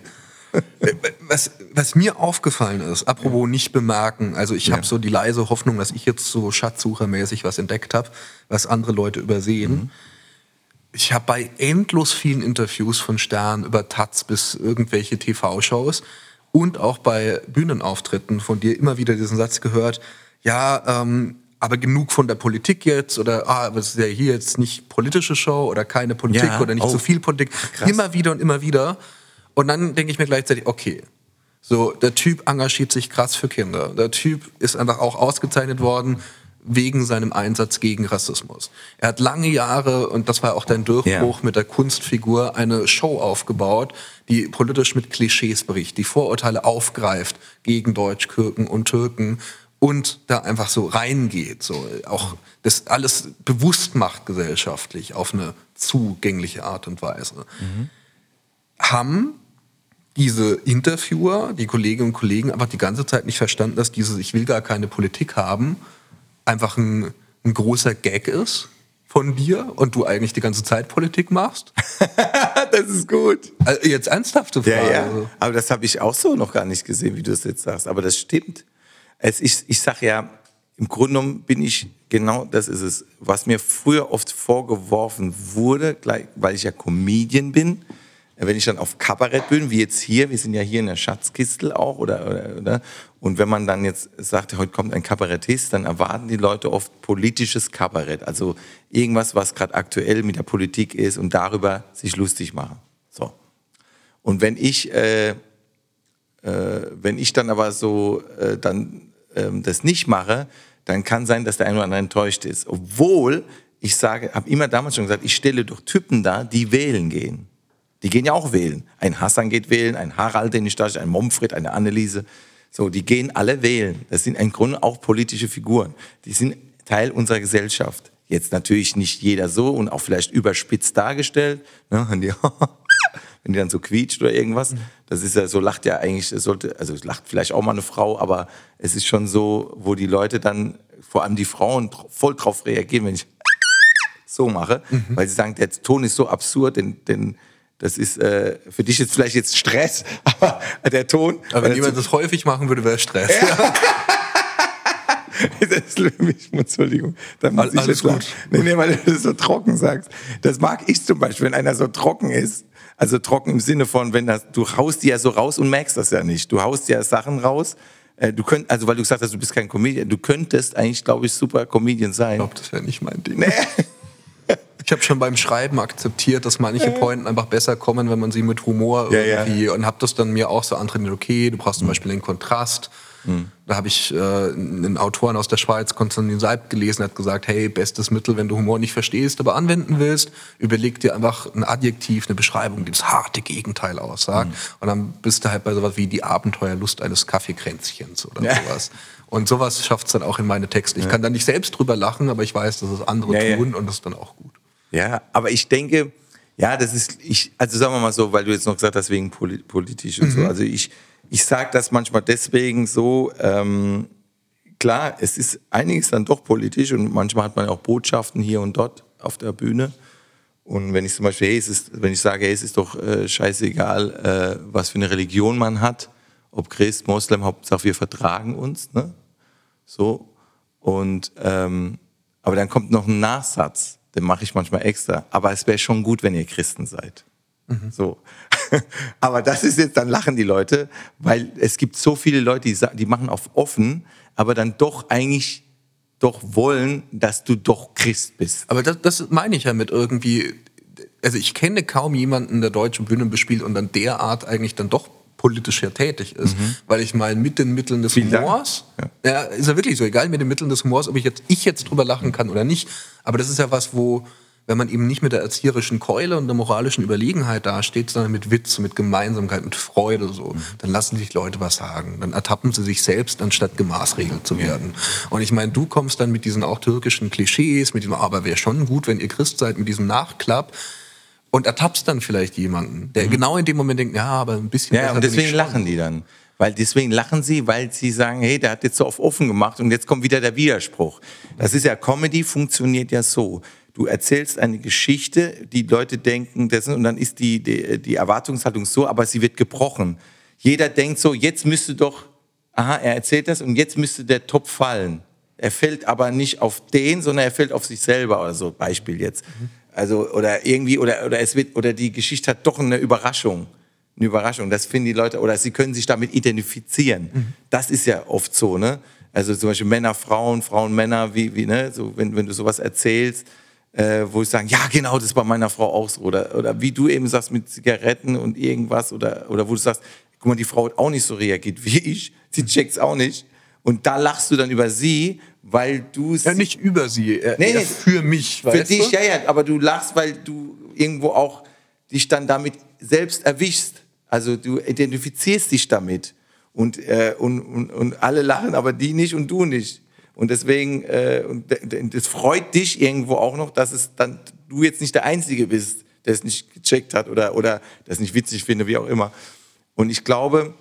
Was, was mir aufgefallen ist, apropos nicht bemerken, also ich habe so die leise Hoffnung, dass ich jetzt so schatzsuchermäßig was entdeckt habe, was andere Leute übersehen. Mhm. Ich habe bei endlos vielen Interviews von Stern über Taz bis irgendwelche TV-Shows und auch bei Bühnenauftritten von dir immer wieder diesen Satz gehört, ja, ähm, aber genug von der Politik jetzt oder ah, aber es ist ja hier jetzt nicht politische Show oder keine Politik Ja, oder nicht oh. so viel Politik. Krass. Immer wieder und immer wieder. Und dann denke ich mir gleichzeitig, okay, so der Typ engagiert sich krass für Kinder. Der Typ ist einfach auch ausgezeichnet worden wegen seinem Einsatz gegen Rassismus. Er hat lange Jahre, und das war auch dein Durchbruch Ja. mit der Kunstfigur, eine Show aufgebaut, die politisch mit Klischees bricht, die Vorurteile aufgreift gegen Deutschkirken und Türken und da einfach so reingeht, so auch das alles bewusst macht gesellschaftlich auf eine zugängliche Art und Weise. Haben diese Interviewer, die Kolleginnen und Kollegen, einfach die ganze Zeit nicht verstanden, dass dieses Ich will gar keine Politik haben, einfach ein, ein großer Gag ist von dir und du eigentlich die ganze Zeit Politik machst? (laughs) das ist gut. Also jetzt ernsthafte Frage. Ja, ja. Aber das habe ich auch so noch gar nicht gesehen, wie du es jetzt sagst. Aber das stimmt. Es, ich ich sage ja, im Grunde genommen bin ich, genau das ist es, was mir früher oft vorgeworfen wurde, weil ich ja Comedian bin. Wenn ich dann auf Kabarett bin, wie jetzt hier, wir sind ja hier in der Schatzkistel auch, oder, oder, oder, und wenn man dann jetzt sagt, heute kommt ein Kabarettist, dann erwarten die Leute oft politisches Kabarett, also irgendwas, was gerade aktuell mit der Politik ist und darüber sich lustig machen. So. Und wenn ich, äh, äh, wenn ich dann aber so äh, dann ähm, das nicht mache, dann kann sein, dass der eine oder andere enttäuscht ist. Obwohl ich sage, habe immer damals schon gesagt, ich stelle doch Typen da, die wählen gehen. Die gehen ja auch wählen. Ein Hassan geht wählen, ein Harald, den ich da, ein Momfred, eine Anneliese. So, die gehen alle wählen. Das sind im Grunde auch politische Figuren. Die sind Teil unserer Gesellschaft. Jetzt natürlich nicht jeder so und auch vielleicht überspitzt dargestellt. Ne? wenn die- (laughs) Wenn die dann so quietscht oder irgendwas. Das ist ja so, lacht ja eigentlich, sollte, also lacht vielleicht auch mal eine Frau, aber es ist schon so, wo die Leute dann, vor allem die Frauen, voll drauf reagieren, wenn ich (laughs) so mache, weil sie sagen, der Ton ist so absurd, denn, denn das ist äh, für dich jetzt vielleicht jetzt Stress, (laughs) aber der Ton. Aber wenn jemand das häufig machen würde, wäre Stress. (laughs) das ist mich, Entschuldigung. Da muss All- ich alles jetzt gut. Nee, nee, weil du das so trocken sagst. Das mag ich zum Beispiel, wenn einer so trocken ist. Also trocken im Sinne von, wenn das, du haust die ja so raus und merkst das ja nicht. Du haust ja Sachen raus. Äh, Du könnt, also weil du gesagt hast, du bist kein Comedian. Du könntest eigentlich, glaube ich, super Comedian sein. Ich glaube, das wäre nicht mein Ding. Ich habe schon beim Schreiben akzeptiert, dass manche Pointen einfach besser kommen, wenn man sie mit Humor Ja, ja. irgendwie und habe das dann mir auch so antrainiert, okay, du brauchst zum Beispiel den Kontrast. Da habe ich äh, einen Autoren aus der Schweiz, Konstantin Seib, gelesen, hat gesagt, hey, bestes Mittel, wenn du Humor nicht verstehst, aber anwenden willst, überleg dir einfach ein Adjektiv, eine Beschreibung, die das harte Gegenteil aussagt. Und dann bist du halt bei sowas wie die Abenteuerlust eines Kaffeekränzchens oder Ja. sowas. Und sowas schafft es dann auch in meine Texte. Ich kann da nicht selbst drüber lachen, aber ich weiß, dass es andere Ja, ja. tun und das ist dann auch gut. Ja, aber ich denke, ja, das ist, ich, also sagen wir mal so, weil du jetzt noch gesagt hast, wegen poli politisch und so. Also ich, ich sage das manchmal deswegen so, ähm, klar, es ist einiges dann doch politisch und manchmal hat man auch Botschaften hier und dort auf der Bühne. Und wenn ich zum Beispiel, hey, es ist, wenn ich sage, hey, es ist doch äh, scheißegal, äh, was für eine Religion man hat, ob Christ, Moslem, Hauptsache wir vertragen uns, ne? So. Und ähm, aber dann kommt noch ein Nachsatz, den mache ich manchmal extra. Aber es wäre schon gut, wenn ihr Christen seid. So. (laughs) aber das ist jetzt, dann lachen die Leute, weil es gibt so viele Leute, die, die machen auf offen, aber dann doch eigentlich doch wollen, dass du doch Christ bist. Aber das, das meine ich ja mit irgendwie, also ich kenne kaum jemanden, der deutsche Bühnen bespielt und dann derart eigentlich dann doch politisch ja tätig ist. Weil ich meine, mit den Mitteln des Mhm. Vielen. Humors, ja. ist ja wirklich so, egal mit den Mitteln des Humors, ob ich jetzt, ich jetzt drüber lachen kann oder nicht. Aber das ist ja was, wo, wenn man eben nicht mit der erzieherischen Keule und der moralischen Überlegenheit dasteht, sondern mit Witz, mit Gemeinsamkeit, mit Freude so, Mhm. dann lassen sich Leute was sagen. Dann ertappen sie sich selbst, anstatt gemaßregelt zu werden. Und ich meine, du kommst dann mit diesen auch türkischen Klischees, mit diesem, aber wäre schon gut, wenn ihr Christ seid, mit diesem Nachklapp und ertappst dann vielleicht jemanden, der genau in dem Moment denkt, ja, aber ein bisschen Mhm. Ja, und deswegen lachen die dann. Weil deswegen lachen sie, weil sie sagen, hey, der hat jetzt so auf offen gemacht und jetzt kommt wieder der Widerspruch. Das ist ja Comedy funktioniert ja so. Du erzählst eine Geschichte, die Leute denken, das und dann ist die, die, die Erwartungshaltung so, aber sie wird gebrochen. Jeder denkt so, jetzt müsste doch, aha, er erzählt das und jetzt müsste der Topf fallen. Er fällt aber nicht auf den, sondern er fällt auf sich selber oder so, Beispiel jetzt. Also, oder irgendwie, oder, oder es wird, oder die Geschichte hat doch eine Überraschung. Eine Überraschung. Das finden die Leute, oder sie können sich damit identifizieren. Das ist ja oft so, ne? Also zum Beispiel Männer, Frauen, Frauen, Männer, wie, wie, ne? So, wenn, wenn du sowas erzählst, äh, wo ich sagen, ja, genau, das ist bei meiner Frau auch so. Oder, oder wie du eben sagst mit Zigaretten und irgendwas, oder, oder wo du sagst, guck mal, die Frau hat auch nicht so reagiert wie ich, sie checkt's auch nicht. Und da lachst du dann über sie, weil du Ja, nicht über sie, eher, Nee, nee. für mich, für dich, du? ja, ja, aber du lachst, weil du irgendwo auch dich dann damit selbst erwischst. Also du identifizierst dich damit. Und, äh, und, und, und alle lachen, aber die nicht und du nicht. Und deswegen, äh, und das freut dich irgendwo auch noch, dass es dann du jetzt nicht der Einzige bist, der es nicht gecheckt hat oder, oder das nicht witzig finde, wie auch immer. Und ich glaube,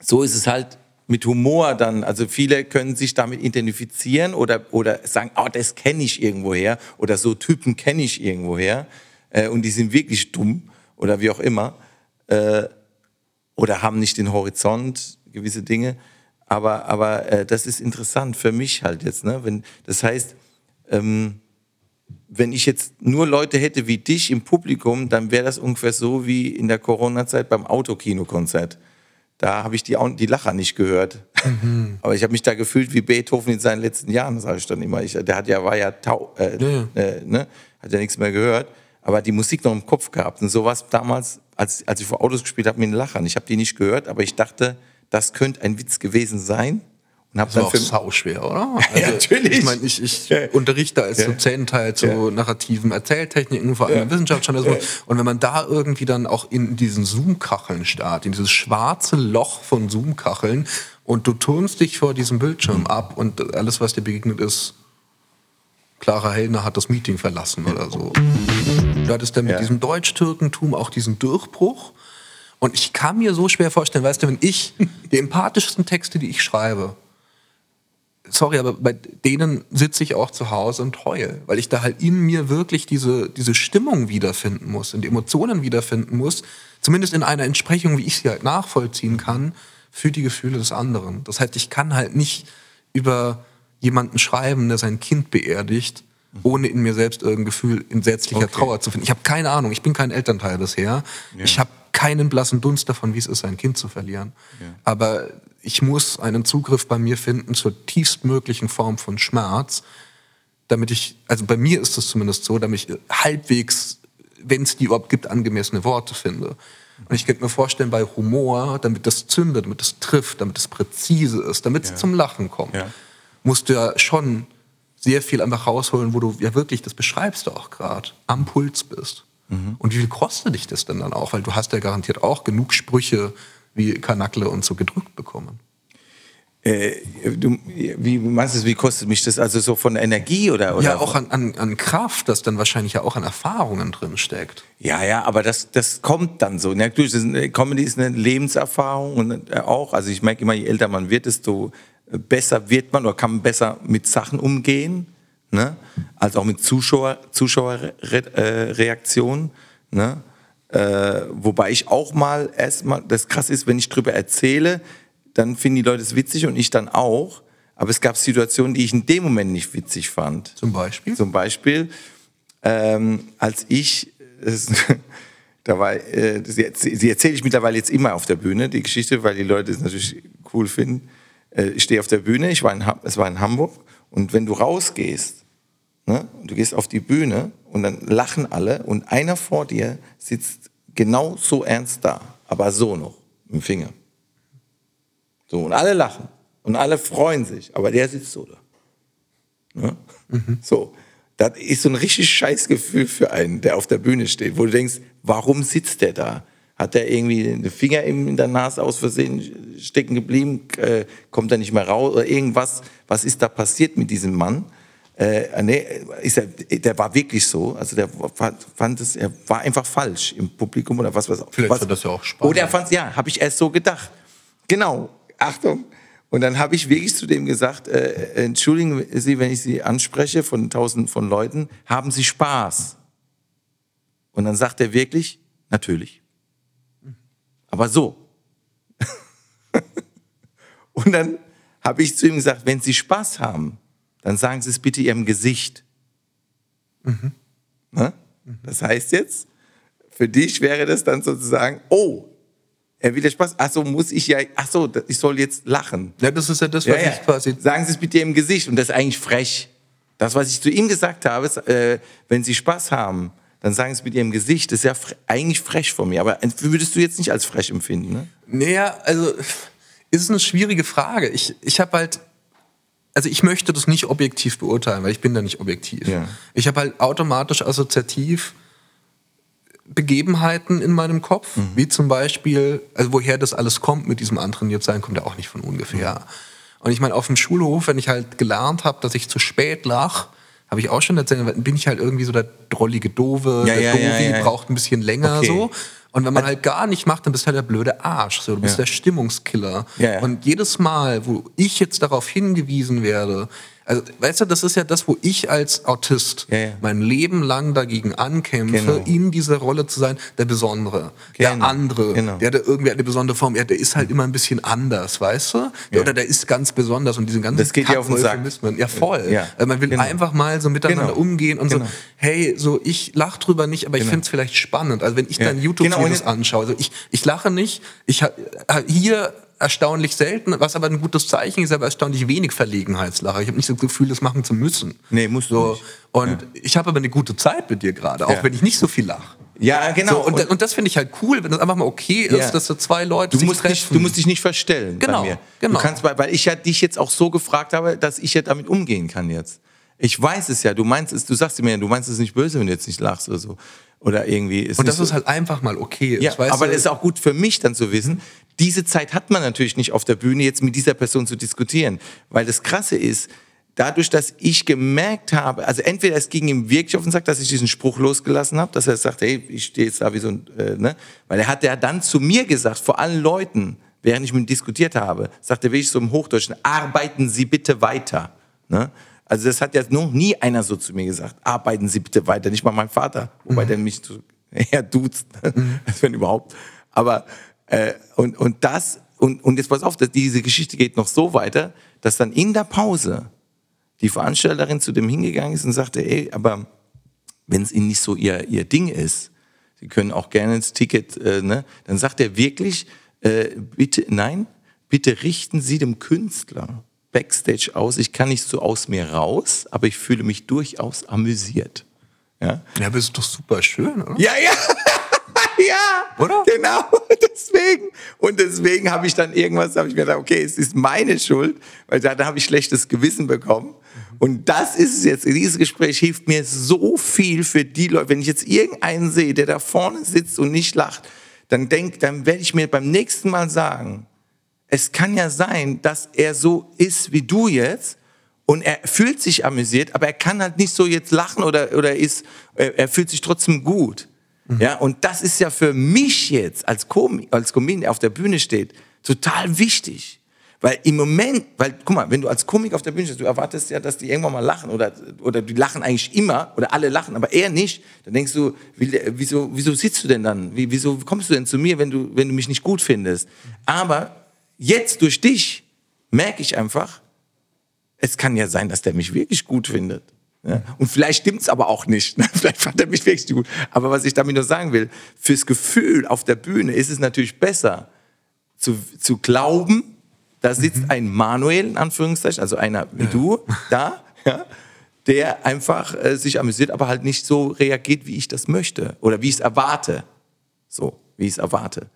so ist es halt mit Humor dann. Also viele können sich damit identifizieren oder, oder sagen, oh, das kenne ich irgendwoher oder so Typen kenne ich irgendwoher äh, und die sind wirklich dumm oder wie auch immer äh, oder haben nicht den Horizont, gewisse Dinge. Aber, aber äh, das ist interessant für mich halt jetzt. Ne? Wenn, das heißt, ähm, wenn ich jetzt nur Leute hätte wie dich im Publikum, dann wäre das ungefähr so wie in der Corona-Zeit beim Autokinokonzert. Da habe ich die, die Lacher nicht gehört. (laughs) Aber ich habe mich da gefühlt wie Beethoven in seinen letzten Jahren, sage ich dann immer. Ich, der hat ja, war ja tau, äh, Ja, Äh, ne? hat ja nichts mehr gehört. Aber die Musik noch im Kopf gehabt. Und so war es damals, als, als ich vor Autos gespielt habe, mit den Lachern. Ich habe die nicht gehört, aber ich dachte, das könnte ein Witz gewesen sein. Und habe Das war dann auch für, sauschwer, oder? (laughs) Also, Ja, natürlich. Ich meine, ich, ich Ja. unterrichte als Ja. Dozent halt so Ja. narrativen Erzähltechniken, vor allem Ja. Wissenschaftsjournalismus. Und wenn man da irgendwie dann auch in diesen Zoom-Kacheln startet, in dieses schwarze Loch von Zoom-Kacheln und du turnst dich vor diesem Bildschirm ab und alles, was dir begegnet ist, Clara Hellner hat das Meeting verlassen oder so. Du hattest dann mit Ja. diesem Deutsch-Türkentum auch diesen Durchbruch. Und ich kann mir so schwer vorstellen, weißt du, wenn ich die empathischsten Texte, die ich schreibe, sorry, aber bei denen sitze ich auch zu Hause und heule, weil ich da halt in mir wirklich diese, diese Stimmung wiederfinden muss und die Emotionen wiederfinden muss, zumindest in einer Entsprechung, wie ich sie halt nachvollziehen kann, für die Gefühle des anderen. Das heißt, ich kann halt nicht über jemanden schreiben, der sein Kind beerdigt, ohne in mir selbst irgendein Gefühl entsetzlicher Okay. Trauer zu finden. Ich habe keine Ahnung, ich bin kein Elternteil bisher. Ich habe keinen blassen Dunst davon, wie es ist, sein Kind zu verlieren. Aber ich muss einen Zugriff bei mir finden zur tiefstmöglichen Form von Schmerz, damit ich, also bei mir ist es zumindest so, damit ich halbwegs, wenn es die überhaupt gibt, angemessene Worte finde. Und ich könnte mir vorstellen, bei Humor, damit das zündet, damit es trifft, damit es präzise ist, damit es zum Lachen kommt, Ja. musst du ja schon sehr viel einfach rausholen, wo du ja wirklich, das beschreibst du auch gerade, am Puls bist. Und wie viel kostet dich das denn dann auch? Weil du hast ja garantiert auch genug Sprüche wie Kanackle und so gedrückt bekommen. Äh, du, wie meinst du, wie kostet mich das? Also so von Energie oder? oder ja, auch an, an, an Kraft, das dann wahrscheinlich ja auch an Erfahrungen drin steckt. Ja, ja, aber das, das kommt dann so. Natürlich, das ist Comedy ist eine Lebenserfahrung und äh, auch, also ich merke immer, je älter man wird, desto äh, besser wird man oder kann man besser mit Sachen umgehen, ne? als auch mit Zuschauer, Zuschauerreaktionen. Ne? Äh, wobei ich auch mal erstmal, das krass ist, wenn ich drüber erzähle, dann finden die Leute es witzig und ich dann auch. Aber es gab Situationen, die ich in dem Moment nicht witzig fand. Zum Beispiel? Zum Beispiel, ähm, als ich, das, (laughs) da war, äh, sie, sie erzähle ich mittlerweile jetzt immer auf der Bühne, die Geschichte, weil die Leute es natürlich cool finden. Äh, ich stehe auf der Bühne, ich war in, es war in Hamburg und wenn du rausgehst, ne, und du gehst auf die Bühne und dann lachen alle und einer vor dir sitzt genau so ernst da, aber so noch, im Finger. So, und alle lachen und alle freuen sich, aber der sitzt so da. Ne? So, das ist so ein richtig scheiß Gefühl für einen, der auf der Bühne steht, wo du denkst, warum sitzt der da? Hat der irgendwie den Finger in der Nase aus Versehen stecken geblieben? Äh, kommt er nicht mehr raus? Oder irgendwas? Was ist da passiert mit diesem Mann? Äh, nee, ist er, der war wirklich so. Also der fand, es, er war einfach falsch im Publikum oder was weiß Vielleicht was. fand das ja auch spannend. Oder er fand ja, habe ich erst so gedacht. Genau, Achtung. Und dann habe ich wirklich zu dem gesagt, äh, entschuldigen Sie, wenn ich Sie anspreche von tausend von Leuten, haben Sie Spaß? Und dann sagt er wirklich, natürlich. Aber so. (laughs) Und dann habe ich zu ihm gesagt, wenn Sie Spaß haben, dann sagen Sie es bitte Ihrem Gesicht. Ne? Das heißt jetzt, für dich wäre das dann sozusagen, oh, er will ja Spaß, ach so, muss ich ja, ach so, ich soll jetzt lachen. Ja, das ist ja das, was Ja, ja. ich quasi. Sagen Sie es bitte im Gesicht und das ist eigentlich frech. Das, was ich zu ihm gesagt habe, ist, äh, wenn Sie Spaß haben, dann sagen Sie es mit Ihrem Gesicht. Das ist ja fre eigentlich frech von mir, aber würdest du jetzt nicht als frech empfinden, ne? Naja, also ist es eine schwierige Frage. Ich, ich habe halt, also ich möchte das nicht objektiv beurteilen, weil ich bin da nicht objektiv. Ja. Ich habe halt automatisch assoziativ Begebenheiten in meinem Kopf, Mhm. wie zum Beispiel, also woher das alles kommt mit diesem antrainiert sein, kommt ja auch nicht von ungefähr. Mhm. Und ich meine, auf dem Schulhof, wenn ich halt gelernt habe, dass ich zu spät lach, habe ich auch schon erzählt, bin ich halt irgendwie so der drollige Dove, Ja, der ja, Dovi, ja, braucht ein bisschen länger Okay. so. Und wenn man halt gar nicht macht, dann bist du halt der blöde Arsch. So, du bist Ja. der Stimmungskiller. Ja, ja. Und jedes Mal, wo ich jetzt darauf hingewiesen werde, also weißt du, das ist ja das, wo ich als Autist Ja, ja. mein Leben lang dagegen ankämpfe, Genau. in dieser Rolle zu sein, der Besondere, Genau. der andere, Genau. der da irgendwie eine besondere Form, ja, der ist halt immer ein bisschen anders, weißt du? Ja. Oder der ist ganz besonders und diesen ganzen Das geht dir auf den Sack. Ja, voll. Ja. Also man will Genau. einfach mal so miteinander Genau. umgehen und Genau. so, hey, so ich lach drüber nicht, aber ich Genau. finde es vielleicht spannend. Also wenn ich Ja. dann Genau, YouTube-Videos anschaue, also ich, ich lache nicht, ich habe hier erstaunlich selten, was aber ein gutes Zeichen ist, aber erstaunlich wenig Verlegenheitslache. Ich habe nicht das Gefühl, das machen zu müssen. Nee, musst du so. nicht. Und ich habe aber eine gute Zeit mit dir gerade, auch Ja. wenn ich nicht so viel lache. Ja, genau. So, und, und das finde ich halt cool, wenn das einfach mal okay ist, Ja. dass so zwei Leute Du sich musst, treffen. nicht, du musst dich nicht verstellen Genau, bei mir. genau. Du kannst, weil ich ja dich jetzt auch so gefragt habe, dass ich ja damit umgehen kann jetzt. Ich weiß es ja, du meinst es, du sagst mir ja, du meinst es nicht böse, wenn du jetzt nicht lachst oder so. Oder irgendwie ist und dass so. es halt einfach mal okay ist. Ja, aber es ist auch gut für mich dann zu wissen, diese Zeit hat man natürlich nicht auf der Bühne, jetzt mit dieser Person zu diskutieren. Weil das Krasse ist, dadurch, dass ich gemerkt habe, also entweder es ging ihm wirklich auf den Sack, dass ich diesen Spruch losgelassen habe, dass er sagt, hey, ich stehe jetzt da wie so ein, äh, ne? Weil er hat ja dann zu mir gesagt, vor allen Leuten, während ich mit ihm diskutiert habe, sagt er wirklich so im Hochdeutschen, arbeiten Sie bitte weiter. Ne? Also das hat ja noch nie einer so zu mir gesagt, arbeiten Sie bitte weiter, nicht mal mein Vater, wobei der mich so (laughs) eher duzt, als (laughs) wenn überhaupt. Aber äh, und, und das, und, und jetzt pass auf, dass diese Geschichte geht noch so weiter, dass dann in der Pause die Veranstalterin zu dem hingegangen ist und sagte, ey, aber wenn es ihnen nicht so ihr, ihr Ding ist, Sie können auch gerne ins Ticket, äh, ne? dann sagt er wirklich, äh, bitte, nein, bitte richten Sie dem Künstler Backstage aus, ich kann nicht so aus mir raus, aber ich fühle mich durchaus amüsiert. Ja, ja aber ist doch super schön, oder? ja, ja. (laughs) ja, Oder? Genau, (laughs) deswegen. Und deswegen habe ich dann irgendwas, habe ich mir gedacht, okay, es ist meine Schuld, weil da, habe ich schlechtes Gewissen bekommen. Und das ist es jetzt. Dieses Gespräch hilft mir so viel für die Leute. Wenn ich jetzt irgendeinen sehe, der da vorne sitzt und nicht lacht, dann denk, dann werde ich mir beim nächsten Mal sagen, es kann ja sein, dass er so ist wie du jetzt und er fühlt sich amüsiert, aber er kann halt nicht so jetzt lachen oder, oder ist, er fühlt sich trotzdem gut. Ja, und das ist ja für mich jetzt als Com als Comedian der auf der Bühne steht, total wichtig. Weil im Moment, weil, guck mal, wenn du als Komik auf der Bühne stehst, du erwartest ja, dass die irgendwann mal lachen oder, oder die lachen eigentlich immer oder alle lachen, aber er nicht. Dann denkst du, wie, wieso, wieso sitzt du denn dann? Wie, wieso kommst du denn zu mir, wenn du, wenn du mich nicht gut findest? Aber jetzt durch dich merke ich einfach, es kann ja sein, dass der mich wirklich gut findet. Ja? Und vielleicht stimmt's aber auch nicht. ne? (laughs) Vielleicht fand er mich wirklich gut. Aber was ich damit nur sagen will, fürs Gefühl auf der Bühne ist es natürlich besser, zu, zu glauben, da sitzt ein Manuel, in Anführungszeichen, also einer wie du, da, ja, der einfach äh, sich amüsiert, aber halt nicht so reagiert, wie ich das möchte oder wie ich es erwarte. So, wie ich es erwarte.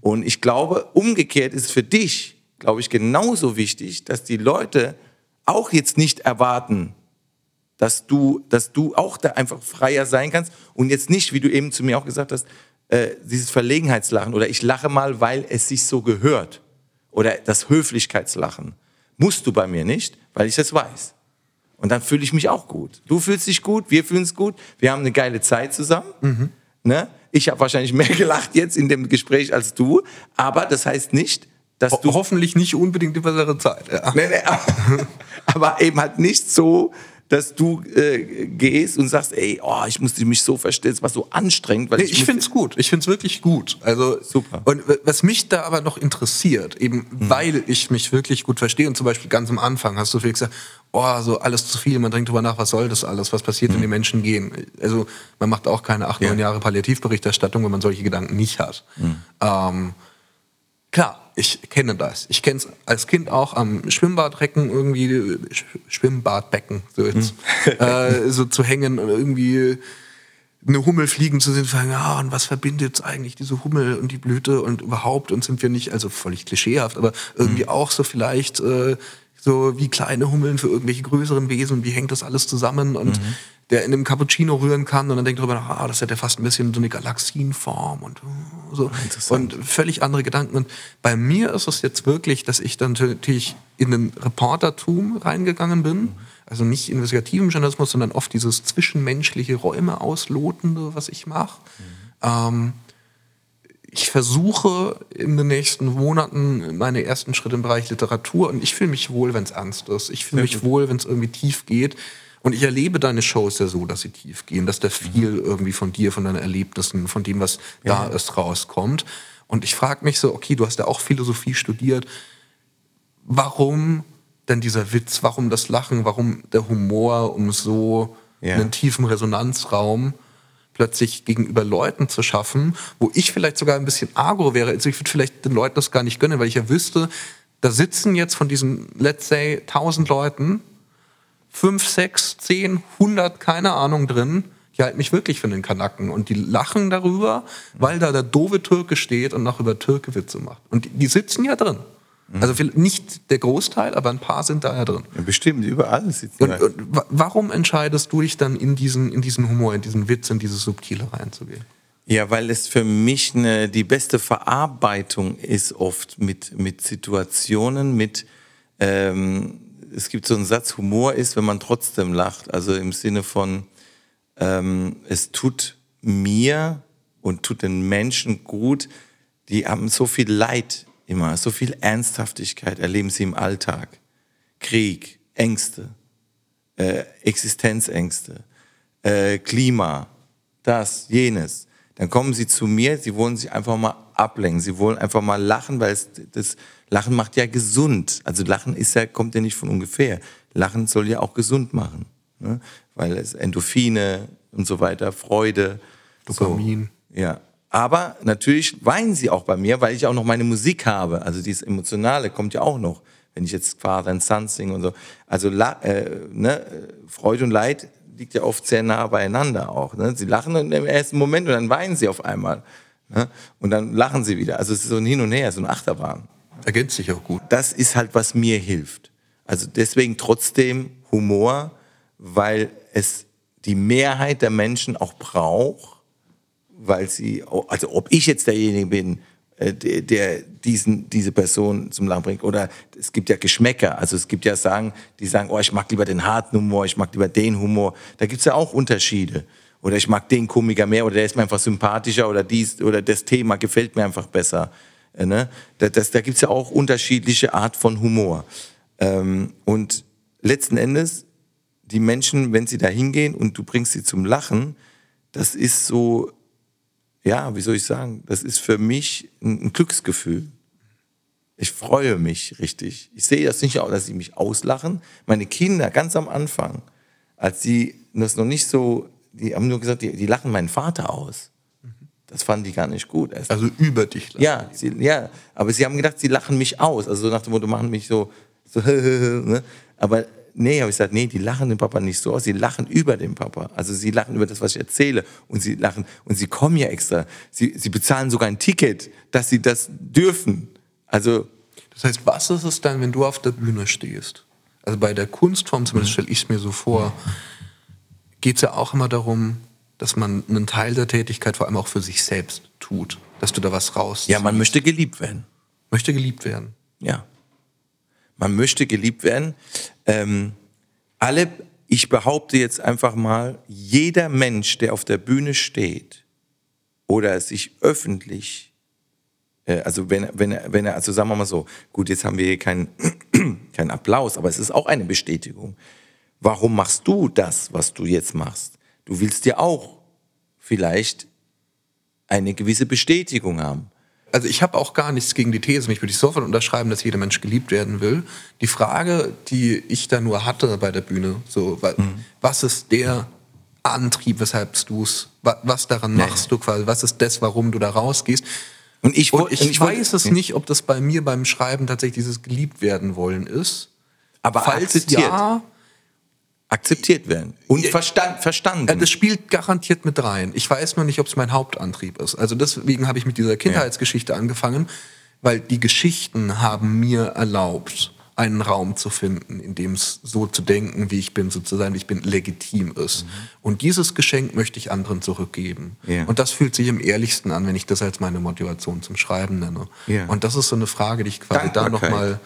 Und ich glaube, umgekehrt ist für dich, glaube ich, genauso wichtig, dass die Leute auch jetzt nicht erwarten, dass du, dass du auch da einfach freier sein kannst und jetzt nicht, wie du eben zu mir auch gesagt hast, äh, dieses Verlegenheitslachen oder ich lache mal, weil es sich so gehört oder das Höflichkeitslachen. Musst du bei mir nicht, weil ich es weiß. Und dann fühle ich mich auch gut. Du fühlst dich gut, wir fühlen es gut, wir haben eine geile Zeit zusammen. Ne? Ich habe wahrscheinlich mehr (laughs) gelacht jetzt in dem Gespräch als du, aber das heißt nicht, dass Ho du hoffentlich nicht unbedingt die bessere Zeit. Ja. Nee, nee, aber, (laughs) aber eben halt nicht so, dass du äh, gehst und sagst, ey, oh, ich musste mich so verstehen, es war so anstrengend. Weil Nee, ich ich finde es gut. Ich finde es wirklich gut. Also Super. Und was mich da aber noch interessiert, eben Mhm. weil ich mich wirklich gut verstehe und zum Beispiel ganz am Anfang hast du viel gesagt, oh, so alles zu viel, man denkt drüber nach, was soll das alles, was passiert, Mhm. wenn die Menschen gehen. Also man macht auch keine acht, Ja. neun Jahre Palliativberichterstattung, wenn man solche Gedanken nicht hat. Mhm. Ähm, Klar, ich kenne das. Ich kenne es als Kind auch am Schwimmbadrecken irgendwie, Sch Schwimmbadbecken, so, jetzt, äh, so zu hängen und irgendwie eine Hummel fliegen zu sehen, fragen, ah, und was verbindet eigentlich diese Hummel und die Blüte? Und überhaupt und sind wir nicht, also völlig klischeehaft, aber irgendwie auch so vielleicht äh, so wie kleine Hummeln für irgendwelche größeren Wesen, wie hängt das alles zusammen? Und der in einem Cappuccino rühren kann und dann denkt darüber nach, ah, das hat ja fast ein bisschen so eine Galaxienform und äh, so und völlig andere Gedanken und bei mir ist es jetzt wirklich, dass ich dann natürlich in den Reportertum reingegangen bin, also nicht investigativen Journalismus, sondern oft dieses zwischenmenschliche Räume auslotende, was ich mache. Ähm, ich versuche in den nächsten Monaten meine ersten Schritte im Bereich Literatur und ich fühle mich wohl, wenn es ernst ist. Ich fühle mich wohl, wenn es irgendwie tief geht. Und ich erlebe deine Shows ja so, dass sie tief gehen, dass da viel irgendwie von dir, von deinen Erlebnissen, von dem, was da ist, rauskommt. Und ich frage mich so, okay, du hast ja auch Philosophie studiert. Warum denn dieser Witz? Warum das Lachen? Warum der Humor, um so Ja. einen tiefen Resonanzraum plötzlich gegenüber Leuten zu schaffen, wo ich vielleicht sogar ein bisschen agro wäre. Also ich würde vielleicht den Leuten das gar nicht gönnen, weil ich ja wüsste, da sitzen jetzt von diesen, let's say, 1000 Leuten, fünf, sechs, zehn, hundert, keine Ahnung drin, die halten mich wirklich für einen Kanacken und die lachen darüber, weil da der doofe Türke steht und noch über Türke Witze macht. Und die, die sitzen ja drin. Also vielleicht nicht der Großteil, aber ein paar sind da ja drin. Ja, bestimmt, überall sitzen Und, und wa- warum entscheidest du dich dann in diesen, in diesen Humor, in diesen Witz, in dieses Subtile reinzugehen? Ja, weil es für mich eine, die beste Verarbeitung ist oft mit, mit Situationen, mit, ähm, es gibt so einen Satz, Humor ist, wenn man trotzdem lacht. Also im Sinne von, ähm, es tut mir und tut den Menschen gut, die haben so viel Leid immer, so viel Ernsthaftigkeit erleben sie im Alltag. Krieg, Ängste, äh, Existenzängste, äh, Klima, das, jenes. Dann kommen sie zu mir, sie wollen sich einfach mal ablenken, sie wollen einfach mal lachen, weil es, das Lachen macht ja gesund. Also Lachen ist ja, kommt ja nicht von ungefähr. Lachen soll ja auch gesund machen, ne? weil es Endorphine und so weiter, Freude, Dopamin. So, ja, aber natürlich weinen sie auch bei mir, weil ich auch noch meine Musik habe. Also dieses Emotionale kommt ja auch noch, wenn ich jetzt Father and Son singe und so. Also äh, ne, Freude und Leid liegt ja oft sehr nah beieinander auch. Ne? Sie lachen im ersten Moment und dann weinen sie auf einmal. Ne? Und dann lachen sie wieder. Also es ist so ein Hin und Her, so eine Achterbahn. Ergänzt sich auch gut. Das ist halt, was mir hilft. Also deswegen trotzdem Humor, weil es die Mehrheit der Menschen auch braucht weil sie, also ob ich jetzt derjenige bin, äh, der diesen, diese Person zum Lachen bringt. Oder es gibt ja Geschmäcker. Also es gibt ja Sagen, die sagen, oh, ich mag lieber den harten Humor, ich mag lieber den Humor. Da gibt es ja auch Unterschiede. Oder ich mag den Komiker mehr oder der ist mir einfach sympathischer oder dies oder das Thema gefällt mir einfach besser. Äh, ne? Da, das, da gibt es ja auch unterschiedliche Art von Humor. Ähm, und letzten Endes, die Menschen, wenn sie da hingehen und du bringst sie zum Lachen, das ist so ja, wie soll ich sagen, das ist für mich ein, ein Glücksgefühl. Ich freue mich richtig. Ich sehe das nicht auch, dass sie mich auslachen. Meine Kinder ganz am Anfang, als sie das noch nicht so, die haben nur gesagt, die, die lachen meinen Vater aus. Das fanden die gar nicht gut. Erst. Also über dich lachen. Ja, sie, ja, aber sie haben gedacht, sie lachen mich aus. Also so nach dem Motto, machen mich so, so (laughs) ne? aber nee, habe ich gesagt, nee, die lachen den Papa nicht so aus, sie lachen über den Papa. Also sie lachen über das, was ich erzähle. Und sie lachen, und sie kommen ja extra. Sie, sie bezahlen sogar ein Ticket, dass sie das dürfen. Also. Das heißt, was ist es dann, wenn du auf der Bühne stehst? Also bei der Kunstform, zumindest stelle ich es mir so vor, geht es ja auch immer darum, dass man einen Teil der Tätigkeit vor allem auch für sich selbst tut. Dass du da was raus. Ja, man möchte geliebt werden. Möchte geliebt werden. Ja. Man möchte geliebt werden. Ähm, alle, ich behaupte jetzt einfach mal, jeder Mensch, der auf der Bühne steht oder sich öffentlich, äh, also wenn, wenn, er, wenn er, also sagen wir mal so, gut, jetzt haben wir hier keinen (clears throat) kein Applaus, aber es ist auch eine Bestätigung. Warum machst du das, was du jetzt machst? Du willst dir auch vielleicht eine gewisse Bestätigung haben also ich habe auch gar nichts gegen die These, mich würde ich sofort unterschreiben, dass jeder Mensch geliebt werden will. Die Frage, die ich da nur hatte bei der Bühne, so, mhm. was ist der Antrieb, weshalb du es, was daran machst du quasi, was ist das, warum du da rausgehst? Und ich, und ich, ich weiß es nicht, ob das bei mir beim Schreiben tatsächlich dieses geliebt werden wollen ist. Aber Falls akzeptiert. ja, akzeptiert werden und verstand, verstanden. Das spielt garantiert mit rein. Ich weiß nur nicht, ob es mein Hauptantrieb ist. Also deswegen habe ich mit dieser Kindheitsgeschichte ja. angefangen, weil die Geschichten haben mir erlaubt, einen Raum zu finden, in dem es so zu denken, wie ich bin, so zu sein, wie ich bin, legitim ist. Mhm. Und dieses Geschenk möchte ich anderen zurückgeben. Ja. Und das fühlt sich am ehrlichsten an, wenn ich das als meine Motivation zum Schreiben nenne. Ja. Und das ist so eine Frage, die ich quasi da nochmal.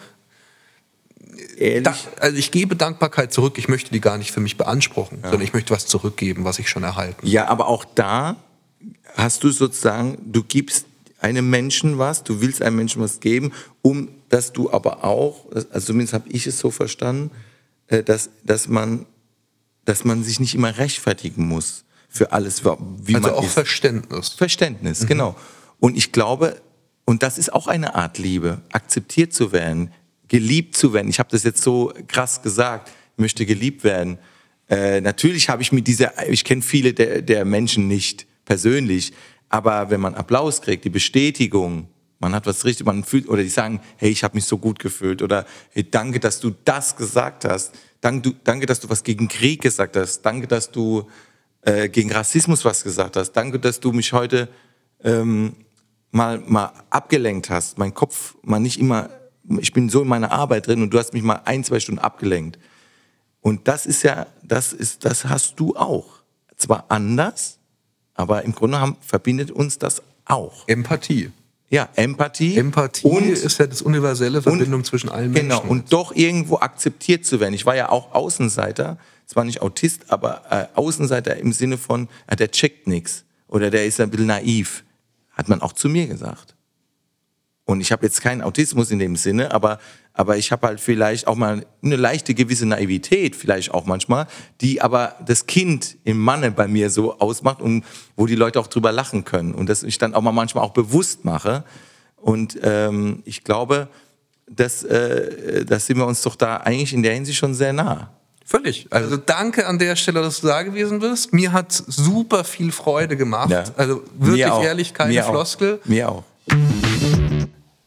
Da, also ich gebe Dankbarkeit zurück, ich möchte die gar nicht für mich beanspruchen, ja. sondern ich möchte was zurückgeben, was ich schon erhalten Ja, aber auch da hast du sozusagen, du gibst einem Menschen was, du willst einem Menschen was geben, um dass du aber auch, also zumindest habe ich es so verstanden, äh, dass, dass, man, dass man sich nicht immer rechtfertigen muss für alles, wie also man auch ist. Verständnis. Verständnis, mhm. genau. Und ich glaube, und das ist auch eine Art Liebe, akzeptiert zu werden, geliebt zu werden. Ich habe das jetzt so krass gesagt, ich möchte geliebt werden. Äh, natürlich habe ich mit dieser, ich kenne viele der, der Menschen nicht persönlich, aber wenn man Applaus kriegt, die Bestätigung, man hat was richtig, man fühlt, oder die sagen, hey, ich habe mich so gut gefühlt, oder hey, danke, dass du das gesagt hast, danke, danke dass du was gegen Krieg gesagt hast, danke, dass du äh, gegen Rassismus was gesagt hast, danke, dass du mich heute ähm, mal, mal abgelenkt hast, mein Kopf mal nicht immer ich bin so in meiner Arbeit drin und du hast mich mal ein, zwei Stunden abgelenkt. Und das ist ja, das ist, das hast du auch. Zwar anders, aber im Grunde genommen verbindet uns das auch. Empathie. Ja, Empathie. Empathie und, ist ja das universelle Verbindung und, zwischen allen genau, Menschen. Genau, und doch irgendwo akzeptiert zu werden. Ich war ja auch Außenseiter, zwar nicht Autist, aber äh, Außenseiter im Sinne von, äh, der checkt nichts oder der ist ein bisschen naiv. Hat man auch zu mir gesagt. Und ich habe jetzt keinen Autismus in dem Sinne, aber aber ich habe halt vielleicht auch mal eine leichte gewisse Naivität, vielleicht auch manchmal, die aber das Kind im Manne bei mir so ausmacht und wo die Leute auch drüber lachen können und das ich dann auch mal manchmal auch bewusst mache. Und ähm, ich glaube, dass, äh, dass sind wir uns doch da eigentlich in der Hinsicht schon sehr nah. Völlig. Also danke an der Stelle, dass du da gewesen bist. Mir hat super viel Freude gemacht. Ja. Also wirklich ehrlich, keine Mir Floskel. Auch. Mir auch.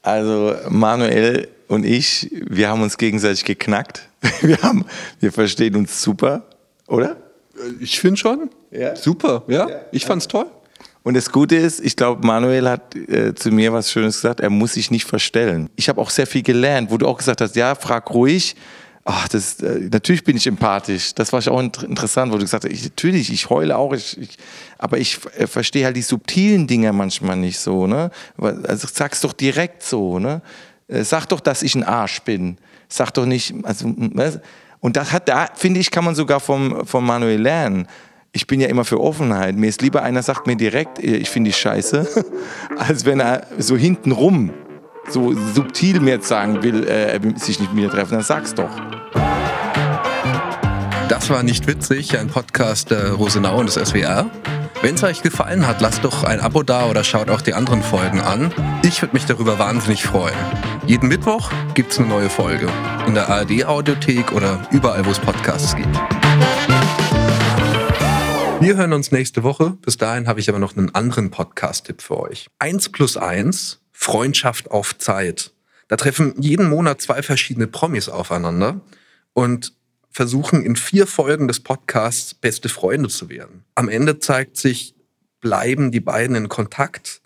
Also Manuel und ich, wir haben uns gegenseitig geknackt. (laughs) Wir, haben, wir verstehen uns super, oder? Ich finde schon. Ja. Super, ja. ja. Ich fand's toll. Und das Gute ist, ich glaube, Manuel hat äh, zu mir was Schönes gesagt, er muss sich nicht verstellen. Ich habe auch sehr viel gelernt, wo du auch gesagt hast, ja, frag ruhig. Ach, das, äh, natürlich bin ich empathisch. Das war auch interessant, wo du gesagt hast, ich, natürlich, ich heule auch, ich, ich, aber ich äh, verstehe halt die subtilen Dinge manchmal nicht so. Ne? Also sag's doch direkt so. Ne? Äh, sag doch, dass ich ein Arsch bin. Sag doch nicht, also, und das hat, da finde ich, kann man sogar vom, vom Manuel lernen ich bin ja immer für Offenheit. Mir ist lieber einer sagt mir direkt, ich finde dich scheiße, (laughs) als wenn er so hintenrum so subtil mir jetzt sagen will, äh, er will sich nicht mit mir treffen. Dann sag's doch. Das war nicht witzig, ein Podcast der Rosenau und des SWR. Wenn es euch gefallen hat, lasst doch ein Abo da oder schaut auch die anderen Folgen an. Ich würde mich darüber wahnsinnig freuen. Jeden Mittwoch gibt es eine neue Folge. In der ARD-Audiothek oder überall, wo es Podcasts gibt. Wir hören uns nächste Woche. Bis dahin habe ich aber noch einen anderen Podcast-Tipp für euch. Eins plus eins, Freundschaft auf Zeit. Da treffen jeden Monat zwei verschiedene Promis aufeinander und versuchen in vier Folgen des Podcasts beste Freunde zu werden. Am Ende zeigt sich, bleiben die beiden in Kontakt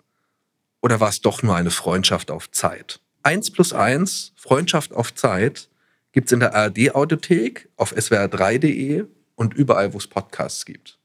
oder war es doch nur eine Freundschaft auf Zeit? Eins plus eins, Freundschaft auf Zeit, gibt's in der ARD-Audiothek, auf swr3.de und überall, wo es Podcasts gibt.